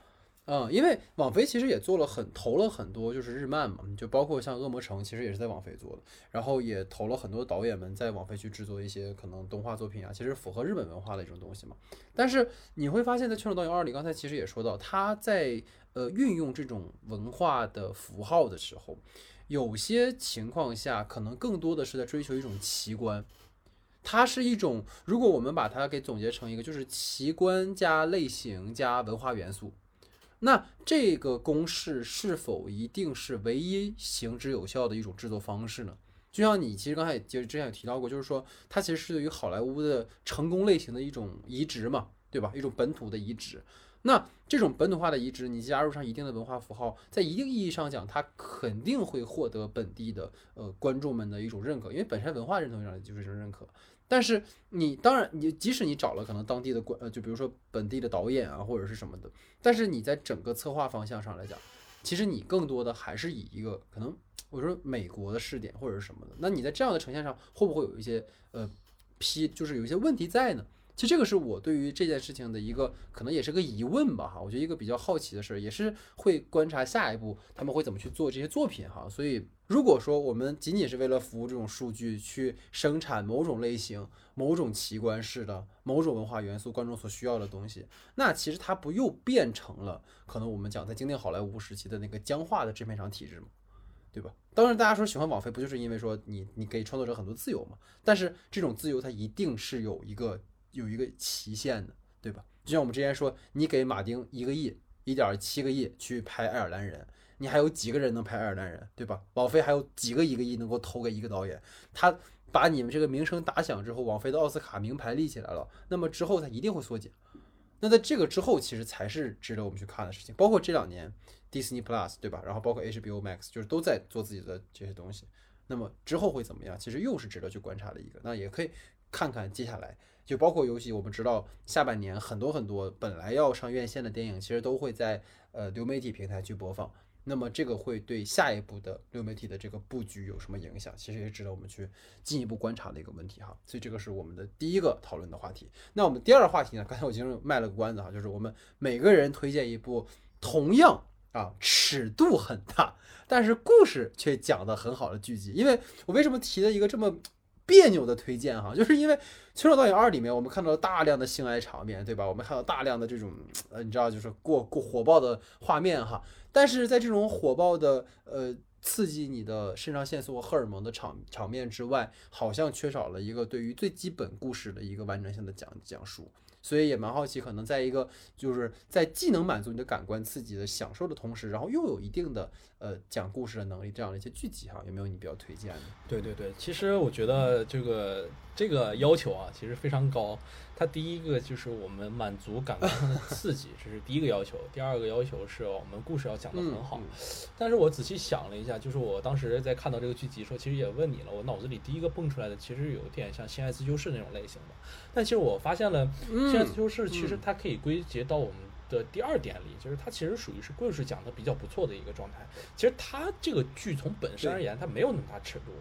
嗯，因为网飞其实也做了很投了很多，就是日漫嘛，就包括像《恶魔城》，其实也是在网飞做的，然后也投了很多导演们在网飞去制作一些可能动画作品啊，其实符合日本文化的一种东西嘛。但是你会发现在《全裸导演二》里，刚才其实也说到，他在呃运用这种文化的符号的时候，有些情况下可能更多的是在追求一种奇观，它是一种，如果我们把它给总结成一个，就是奇观加类型加文化元素。那这个公式是否一定是唯一行之有效的一种制作方式呢？就像你其实刚才就之前有提到过，就是说它其实是对于好莱坞的成功类型的一种移植嘛，对吧？一种本土的移植。那这种本土化的移植，你加入上一定的文化符号，在一定意义上讲，它肯定会获得本地的呃观众们的一种认可，因为本身文化认同上就是一种认可。但是你当然，你即使你找了可能当地的管呃，就比如说本地的导演啊，或者是什么的，但是你在整个策划方向上来讲，其实你更多的还是以一个可能我说美国的试点或者是什么的。那你在这样的呈现上，会不会有一些呃批，就是有一些问题在呢？其实这个是我对于这件事情的一个可能也是个疑问吧哈。我觉得一个比较好奇的事儿，也是会观察下一步他们会怎么去做这些作品哈。所以。如果说我们仅仅是为了服务这种数据去生产某种类型、某种奇观式的某种文化元素，观众所需要的东西，那其实它不又变成了可能我们讲在经典好莱坞时期的那个僵化的制片厂体制吗？对吧？当然，大家说喜欢网飞，不就是因为说你你给创作者很多自由嘛？但是这种自由它一定是有一个有一个期限的，对吧？就像我们之前说，你给马丁一个亿、一点七个亿去拍爱尔兰人。你还有几个人能拍爱尔兰人，对吧？网飞还有几个一个亿能够投给一个导演？他把你们这个名声打响之后，网飞的奥斯卡名牌立起来了，那么之后他一定会缩减。那在这个之后，其实才是值得我们去看的事情。包括这两年，Disney Plus，对吧？然后包括 HBO Max，就是都在做自己的这些东西。那么之后会怎么样？其实又是值得去观察的一个。那也可以看看接下来，就包括游戏，我们知道下半年很多很多本来要上院线的电影，其实都会在呃流媒体平台去播放。那么这个会对下一步的流媒体的这个布局有什么影响？其实也值得我们去进一步观察的一个问题哈。所以这个是我们的第一个讨论的话题。那我们第二个话题呢？刚才我已经卖了个关子哈，就是我们每个人推荐一部同样啊尺度很大，但是故事却讲得很好的剧集。因为我为什么提了一个这么别扭的推荐哈？就是因为《全裸导演二》里面我们看到了大量的性爱场面，对吧？我们看到大量的这种呃，你知道，就是过过火爆的画面哈。但是在这种火爆的呃刺激你的肾上腺素和荷尔蒙的场场面之外，好像缺少了一个对于最基本故事的一个完整性的讲讲述，所以也蛮好奇，可能在一个就是在既能满足你的感官刺激的享受的同时，然后又有一定的呃讲故事的能力这样的一些剧集哈，有没有你比较推荐的？对对对，其实我觉得这个这个要求啊，其实非常高。它第一个就是我们满足感官上的刺激，这是第一个要求。第二个要求是我们故事要讲得很好。但是我仔细想了一下，就是我当时在看到这个剧集时候，其实也问你了，我脑子里第一个蹦出来的其实有点像《心爱自修室》那种类型的。但其实我发现了，《心爱自修室》其实它可以归结到我们的第二点里，就是它其实属于是故事讲的比较不错的一个状态。其实它这个剧从本身而言，它没有那么大尺度。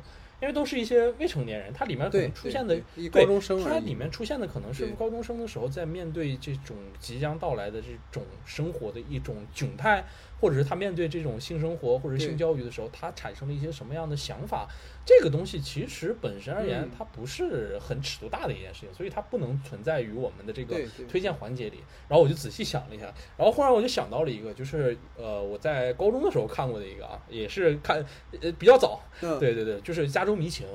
因为都是一些未成年人，它里面可能出现的高中生，它里面出现的可能是高中生的时候，在面对这种即将到来的这种生活的一种窘态，或者是他面对这种性生活或者性教育的时候，他产生了一些什么样的想法？这个东西其实本身而言，它不是很尺度大的一件事情，所以它不能存在于我们的这个推荐环节里。然后我就仔细想了一下，然后忽然我就想到了一个，就是呃，我在高中的时候看过的一个啊，也是看呃比较早，对对对，就是《加州迷情》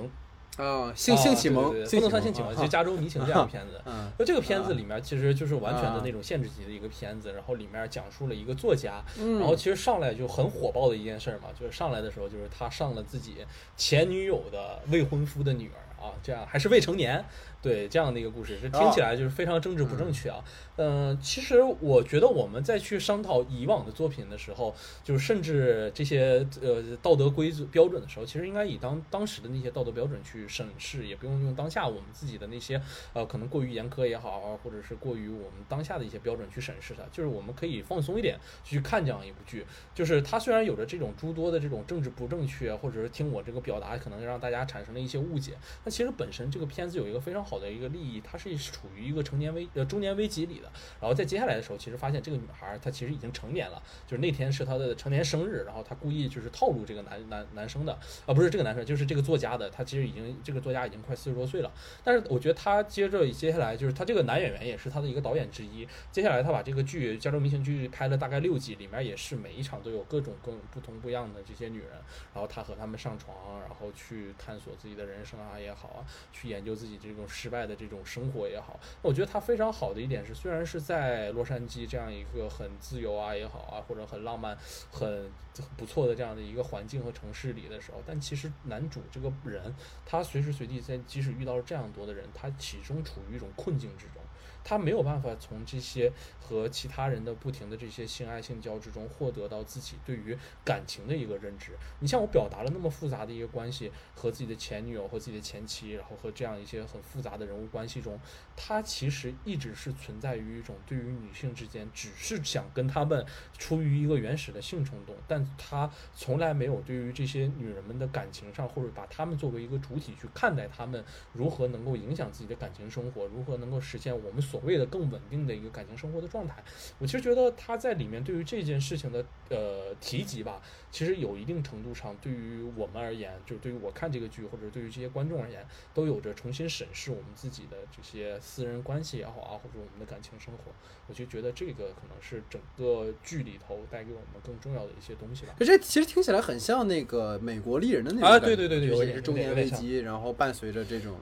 啊，性性启蒙，不能算性启蒙，就加州迷情这样的片子。嗯，就这个片子里面其实就是完全的那种限制级的一个片子，然后里面讲述了一个作家，然后其实上来就很火爆的一件事嘛，就是上来的时候就是他上了自己前女友的未婚夫的女儿啊，这样还是未成年。对这样的一个故事，这听起来就是非常政治不正确啊。嗯，其实我觉得我们在去商讨以往的作品的时候，就是甚至这些呃道德规则标准的时候，其实应该以当当时的那些道德标准去审视，也不用用当下我们自己的那些呃可能过于严苛也好，或者是过于我们当下的一些标准去审视它。就是我们可以放松一点去看这样一部剧，就是它虽然有着这种诸多的这种政治不正确，或者是听我这个表达可能让大家产生了一些误解，但其实本身这个片子有一个非常好的一个利益，它是处于一个成年危呃中年危机里的。然后在接下来的时候，其实发现这个女孩她其实已经成年了，就是那天是她的成年生日，然后她故意就是套路这个男男男生的，啊不是这个男生，就是这个作家的，他其实已经这个作家已经快四十多岁了。但是我觉得他接着接下来就是他这个男演员也是他的一个导演之一。接下来他把这个剧《加州迷情剧》拍了大概六集，里面也是每一场都有各种各不同不一样的这些女人，然后他和他们上床，然后去探索自己的人生啊也好啊，去研究自己这种失败的。这种生活也好，我觉得它非常好的一点是，虽然是在洛杉矶这样一个很自由啊也好啊，或者很浪漫、很不错的这样的一个环境和城市里的时候，但其实男主这个人，他随时随地在，即使遇到了这样多的人，他始终处于一种困境之中。他没有办法从这些和其他人的不停的这些性爱性交之中获得到自己对于感情的一个认知。你像我表达了那么复杂的一个关系，和自己的前女友和自己的前妻，然后和这样一些很复杂的人物关系中，他其实一直是存在于一种对于女性之间只是想跟她们出于一个原始的性冲动，但他从来没有对于这些女人们的感情上，或者把她们作为一个主体去看待她们如何能够影响自己的感情生活，如何能够实现我们。所谓的更稳定的一个感情生活的状态，我其实觉得他在里面对于这件事情的呃提及吧，其实有一定程度上对于我们而言，就对于我看这个剧或者对于这些观众而言，都有着重新审视我们自己的这些私人关系也好啊，或者我们的感情生活，我就觉得这个可能是整个剧里头带给我们更重要的一些东西吧。这其实听起来很像那个美国丽人的那种啊，对对对对，也是中年危机，然后伴随着这种。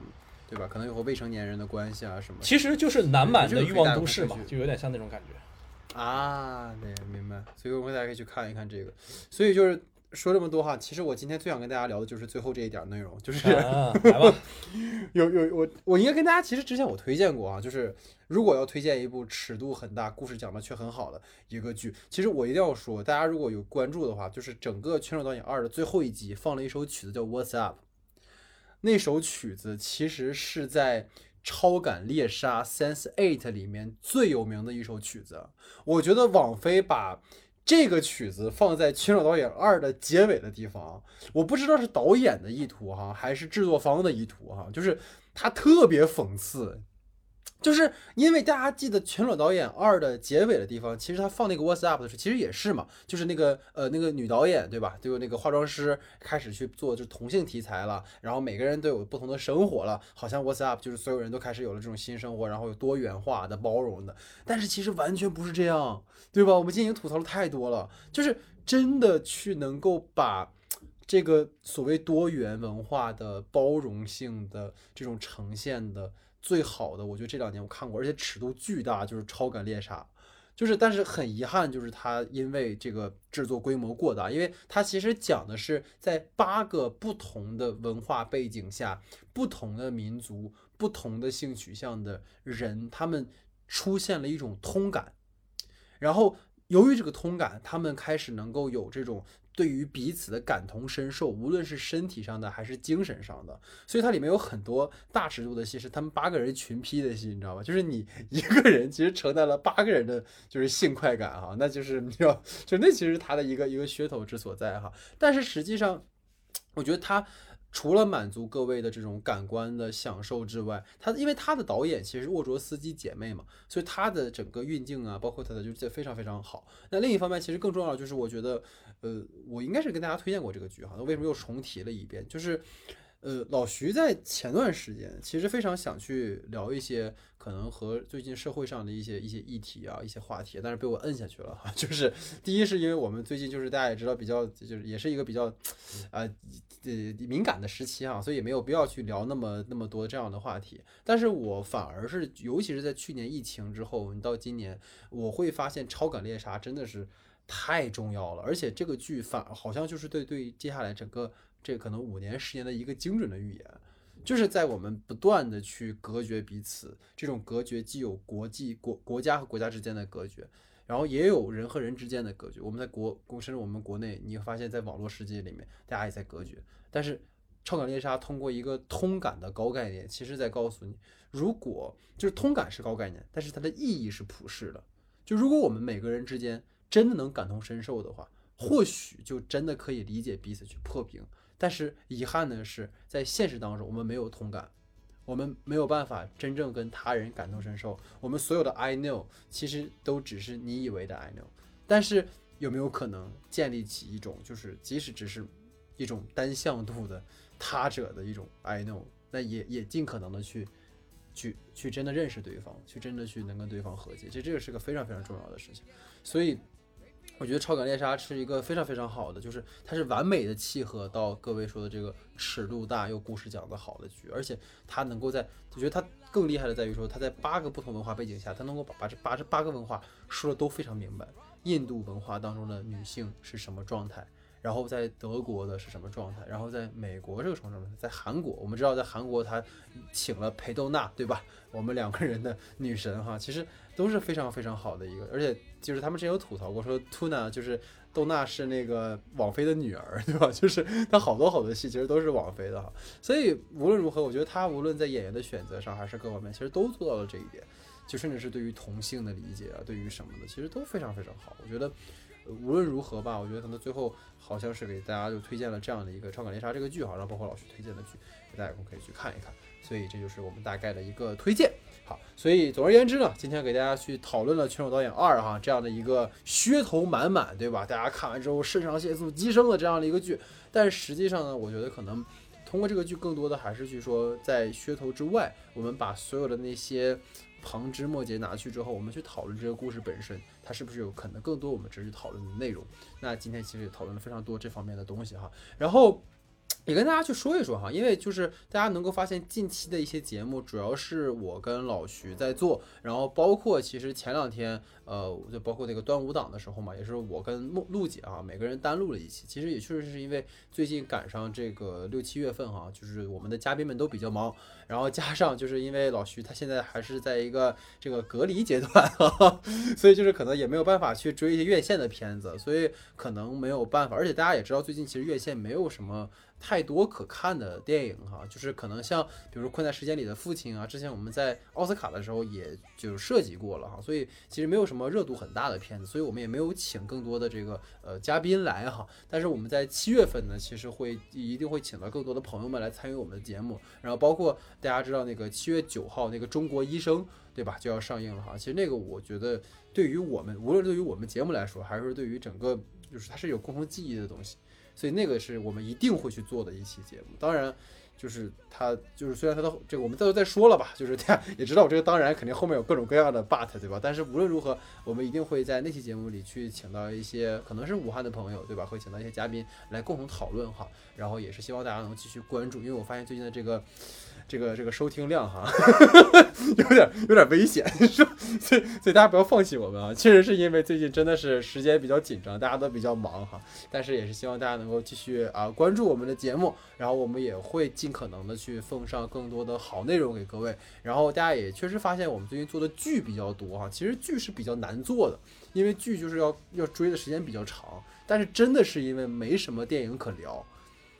对吧？可能有和未成年人的关系啊什么？其实就是男版的欲望都市嘛，就有点像那种感觉。啊，对，明白。所以我们大家可以去看一看这个。所以就是说这么多哈，其实我今天最想跟大家聊的就是最后这一点内容，就是来吧。有有我我应该跟大家其实之前我推荐过啊，就是如果要推荐一部尺度很大、故事讲的却很好的一个剧，其实我一定要说，大家如果有关注的话，就是整个《全手导演二》的最后一集放了一首曲子叫《What's Up》。那首曲子其实是在《超感猎杀 Sense Eight》里面最有名的一首曲子。我觉得网飞把这个曲子放在《群手导演二》的结尾的地方，我不知道是导演的意图哈，还是制作方的意图哈，就是他特别讽刺。就是因为大家记得《全裸导演二》的结尾的地方，其实他放那个 What's Up 的时候，其实也是嘛，就是那个呃那个女导演对吧？就那个化妆师开始去做就同性题材了，然后每个人都有不同的生活了，好像 What's Up 就是所有人都开始有了这种新生活，然后有多元化的包容的，但是其实完全不是这样，对吧？我们今天已经吐槽了太多了，就是真的去能够把这个所谓多元文化的包容性的这种呈现的。最好的，我觉得这两年我看过，而且尺度巨大，就是《超感猎杀》，就是，但是很遗憾，就是它因为这个制作规模过大，因为它其实讲的是在八个不同的文化背景下，不同的民族、不同的性取向的人，他们出现了一种通感，然后由于这个通感，他们开始能够有这种。对于彼此的感同身受，无论是身体上的还是精神上的，所以它里面有很多大尺度的戏，是他们八个人群批的戏，你知道吧？就是你一个人其实承担了八个人的就是性快感哈，那就是你知道就那其实他的一个一个噱头之所在哈。但是实际上，我觉得他。除了满足各位的这种感官的享受之外，他因为他的导演其实沃卓斯基姐妹嘛，所以他的整个运镜啊，包括他的就是非常非常好。那另一方面，其实更重要的就是，我觉得，呃，我应该是跟大家推荐过这个剧哈，那为什么又重提了一遍？就是，呃，老徐在前段时间其实非常想去聊一些可能和最近社会上的一些一些议题啊、一些话题，但是被我摁下去了哈。就是第一是因为我们最近就是大家也知道比较就是也是一个比较啊呃敏感的时期啊，所以也没有必要去聊那么那么多这样的话题。但是我反而是尤其是在去年疫情之后，你到今年，我会发现《超感猎杀》真的是太重要了，而且这个剧反好像就是对对接下来整个。这可能五年十年的一个精准的预言，就是在我们不断的去隔绝彼此，这种隔绝既有国际国国家和国家之间的隔绝，然后也有人和人之间的隔绝。我们在国甚至我们国内，你会发现在网络世界里面，大家也在隔绝。但是超感猎杀通过一个通感的高概念，其实在告诉你，如果就是通感是高概念，但是它的意义是普世的。就如果我们每个人之间真的能感同身受的话，或许就真的可以理解彼此去破冰。但是遗憾的是，在现实当中，我们没有同感，我们没有办法真正跟他人感同身受。我们所有的 I know，其实都只是你以为的 I know。但是有没有可能建立起一种，就是即使只是一种单向度的他者的一种 I know，那也也尽可能的去去去真的认识对方，去真的去能跟对方和解。其实这个是个非常非常重要的事情。所以。我觉得《超感猎杀》是一个非常非常好的，就是它是完美的契合到各位说的这个尺度大又故事讲得好的剧，而且它能够在，我觉得它更厉害的在于说，它在八个不同文化背景下，它能够把把这把这八个文化说的都非常明白。印度文化当中的女性是什么状态？然后在德国的是什么状态？然后在美国这个什么状态？在韩国，我们知道在韩国他请了裴斗娜，对吧？我们两个人的女神哈，其实都是非常非常好的一个，而且就是他们之前有吐槽过，说 Tuna 就是窦娜是那个网飞的女儿，对吧？就是她好多好多戏其实都是网飞的哈，所以无论如何，我觉得她无论在演员的选择上还是各方面，其实都做到了这一点，就甚至是对于同性的理解啊，对于什么的，其实都非常非常好，我觉得。无论如何吧，我觉得可能最后好像是给大家就推荐了这样的一个《超感猎杀》这个剧哈，然后包括老徐推荐的剧，大家可以去看一看。所以这就是我们大概的一个推荐。好，所以总而言之呢，今天给大家去讨论了《拳手导演二》哈这样的一个噱头满满，对吧？大家看完之后肾上腺素激升的这样的一个剧，但实际上呢，我觉得可能通过这个剧，更多的还是去说在噱头之外，我们把所有的那些。旁枝末节拿去之后，我们去讨论这个故事本身，它是不是有可能更多我们值得讨论的内容？那今天其实也讨论了非常多这方面的东西哈，然后。也跟大家去说一说哈，因为就是大家能够发现近期的一些节目，主要是我跟老徐在做，然后包括其实前两天，呃，就包括那个端午档的时候嘛，也是我跟陆陆姐啊，每个人单录了一期。其实也确实是因为最近赶上这个六七月份哈，就是我们的嘉宾们都比较忙，然后加上就是因为老徐他现在还是在一个这个隔离阶段，所以就是可能也没有办法去追一些院线的片子，所以可能没有办法。而且大家也知道，最近其实院线没有什么。太多可看的电影哈，就是可能像比如说《困在时间里的父亲》啊，之前我们在奥斯卡的时候也就涉及过了哈，所以其实没有什么热度很大的片子，所以我们也没有请更多的这个呃嘉宾来哈。但是我们在七月份呢，其实会一定会请到更多的朋友们来参与我们的节目，然后包括大家知道那个七月九号那个《中国医生》对吧就要上映了哈。其实那个我觉得对于我们无论对于我们节目来说，还是对于整个就是它是有共同记忆的东西。所以那个是我们一定会去做的一期节目，当然，就是他就是虽然他的这个我们再再说了吧，就是大家也知道，这个当然肯定后面有各种各样的 but，对吧？但是无论如何，我们一定会在那期节目里去请到一些可能是武汉的朋友，对吧？会请到一些嘉宾来共同讨论哈，然后也是希望大家能继续关注，因为我发现最近的这个。这个这个收听量哈，有点有点危险，所以所以大家不要放弃我们啊！确实是因为最近真的是时间比较紧张，大家都比较忙哈。但是也是希望大家能够继续啊关注我们的节目，然后我们也会尽可能的去奉上更多的好内容给各位。然后大家也确实发现我们最近做的剧比较多哈，其实剧是比较难做的，因为剧就是要要追的时间比较长。但是真的是因为没什么电影可聊。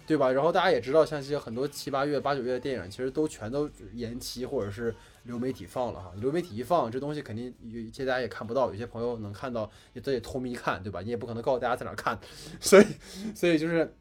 对吧？然后大家也知道，像这些很多七八月、八九月的电影，其实都全都延期或者是流媒体放了哈。流媒体一放，这东西肯定有些大家也看不到，有些朋友能看到也都得偷咪看，对吧？你也不可能告诉大家在哪看，所以，所以就是，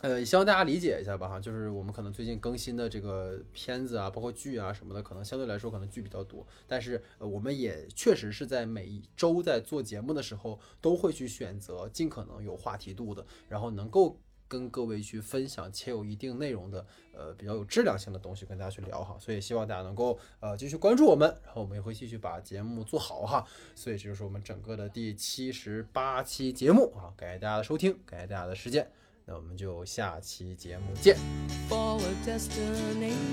呃，希望大家理解一下吧哈。就是我们可能最近更新的这个片子啊，包括剧啊什么的，可能相对来说可能剧比较多，但是呃，我们也确实是在每一周在做节目的时候，都会去选择尽可能有话题度的，然后能够。跟各位去分享且有一定内容的，呃，比较有质量性的东西跟大家去聊哈。所以希望大家能够呃继续关注我们，然后我们也会继续把节目做好哈。所以这就是我们整个的第七十八期节目啊，感谢大家的收听，感谢大家的时间，那我们就下期节目见。for a destination.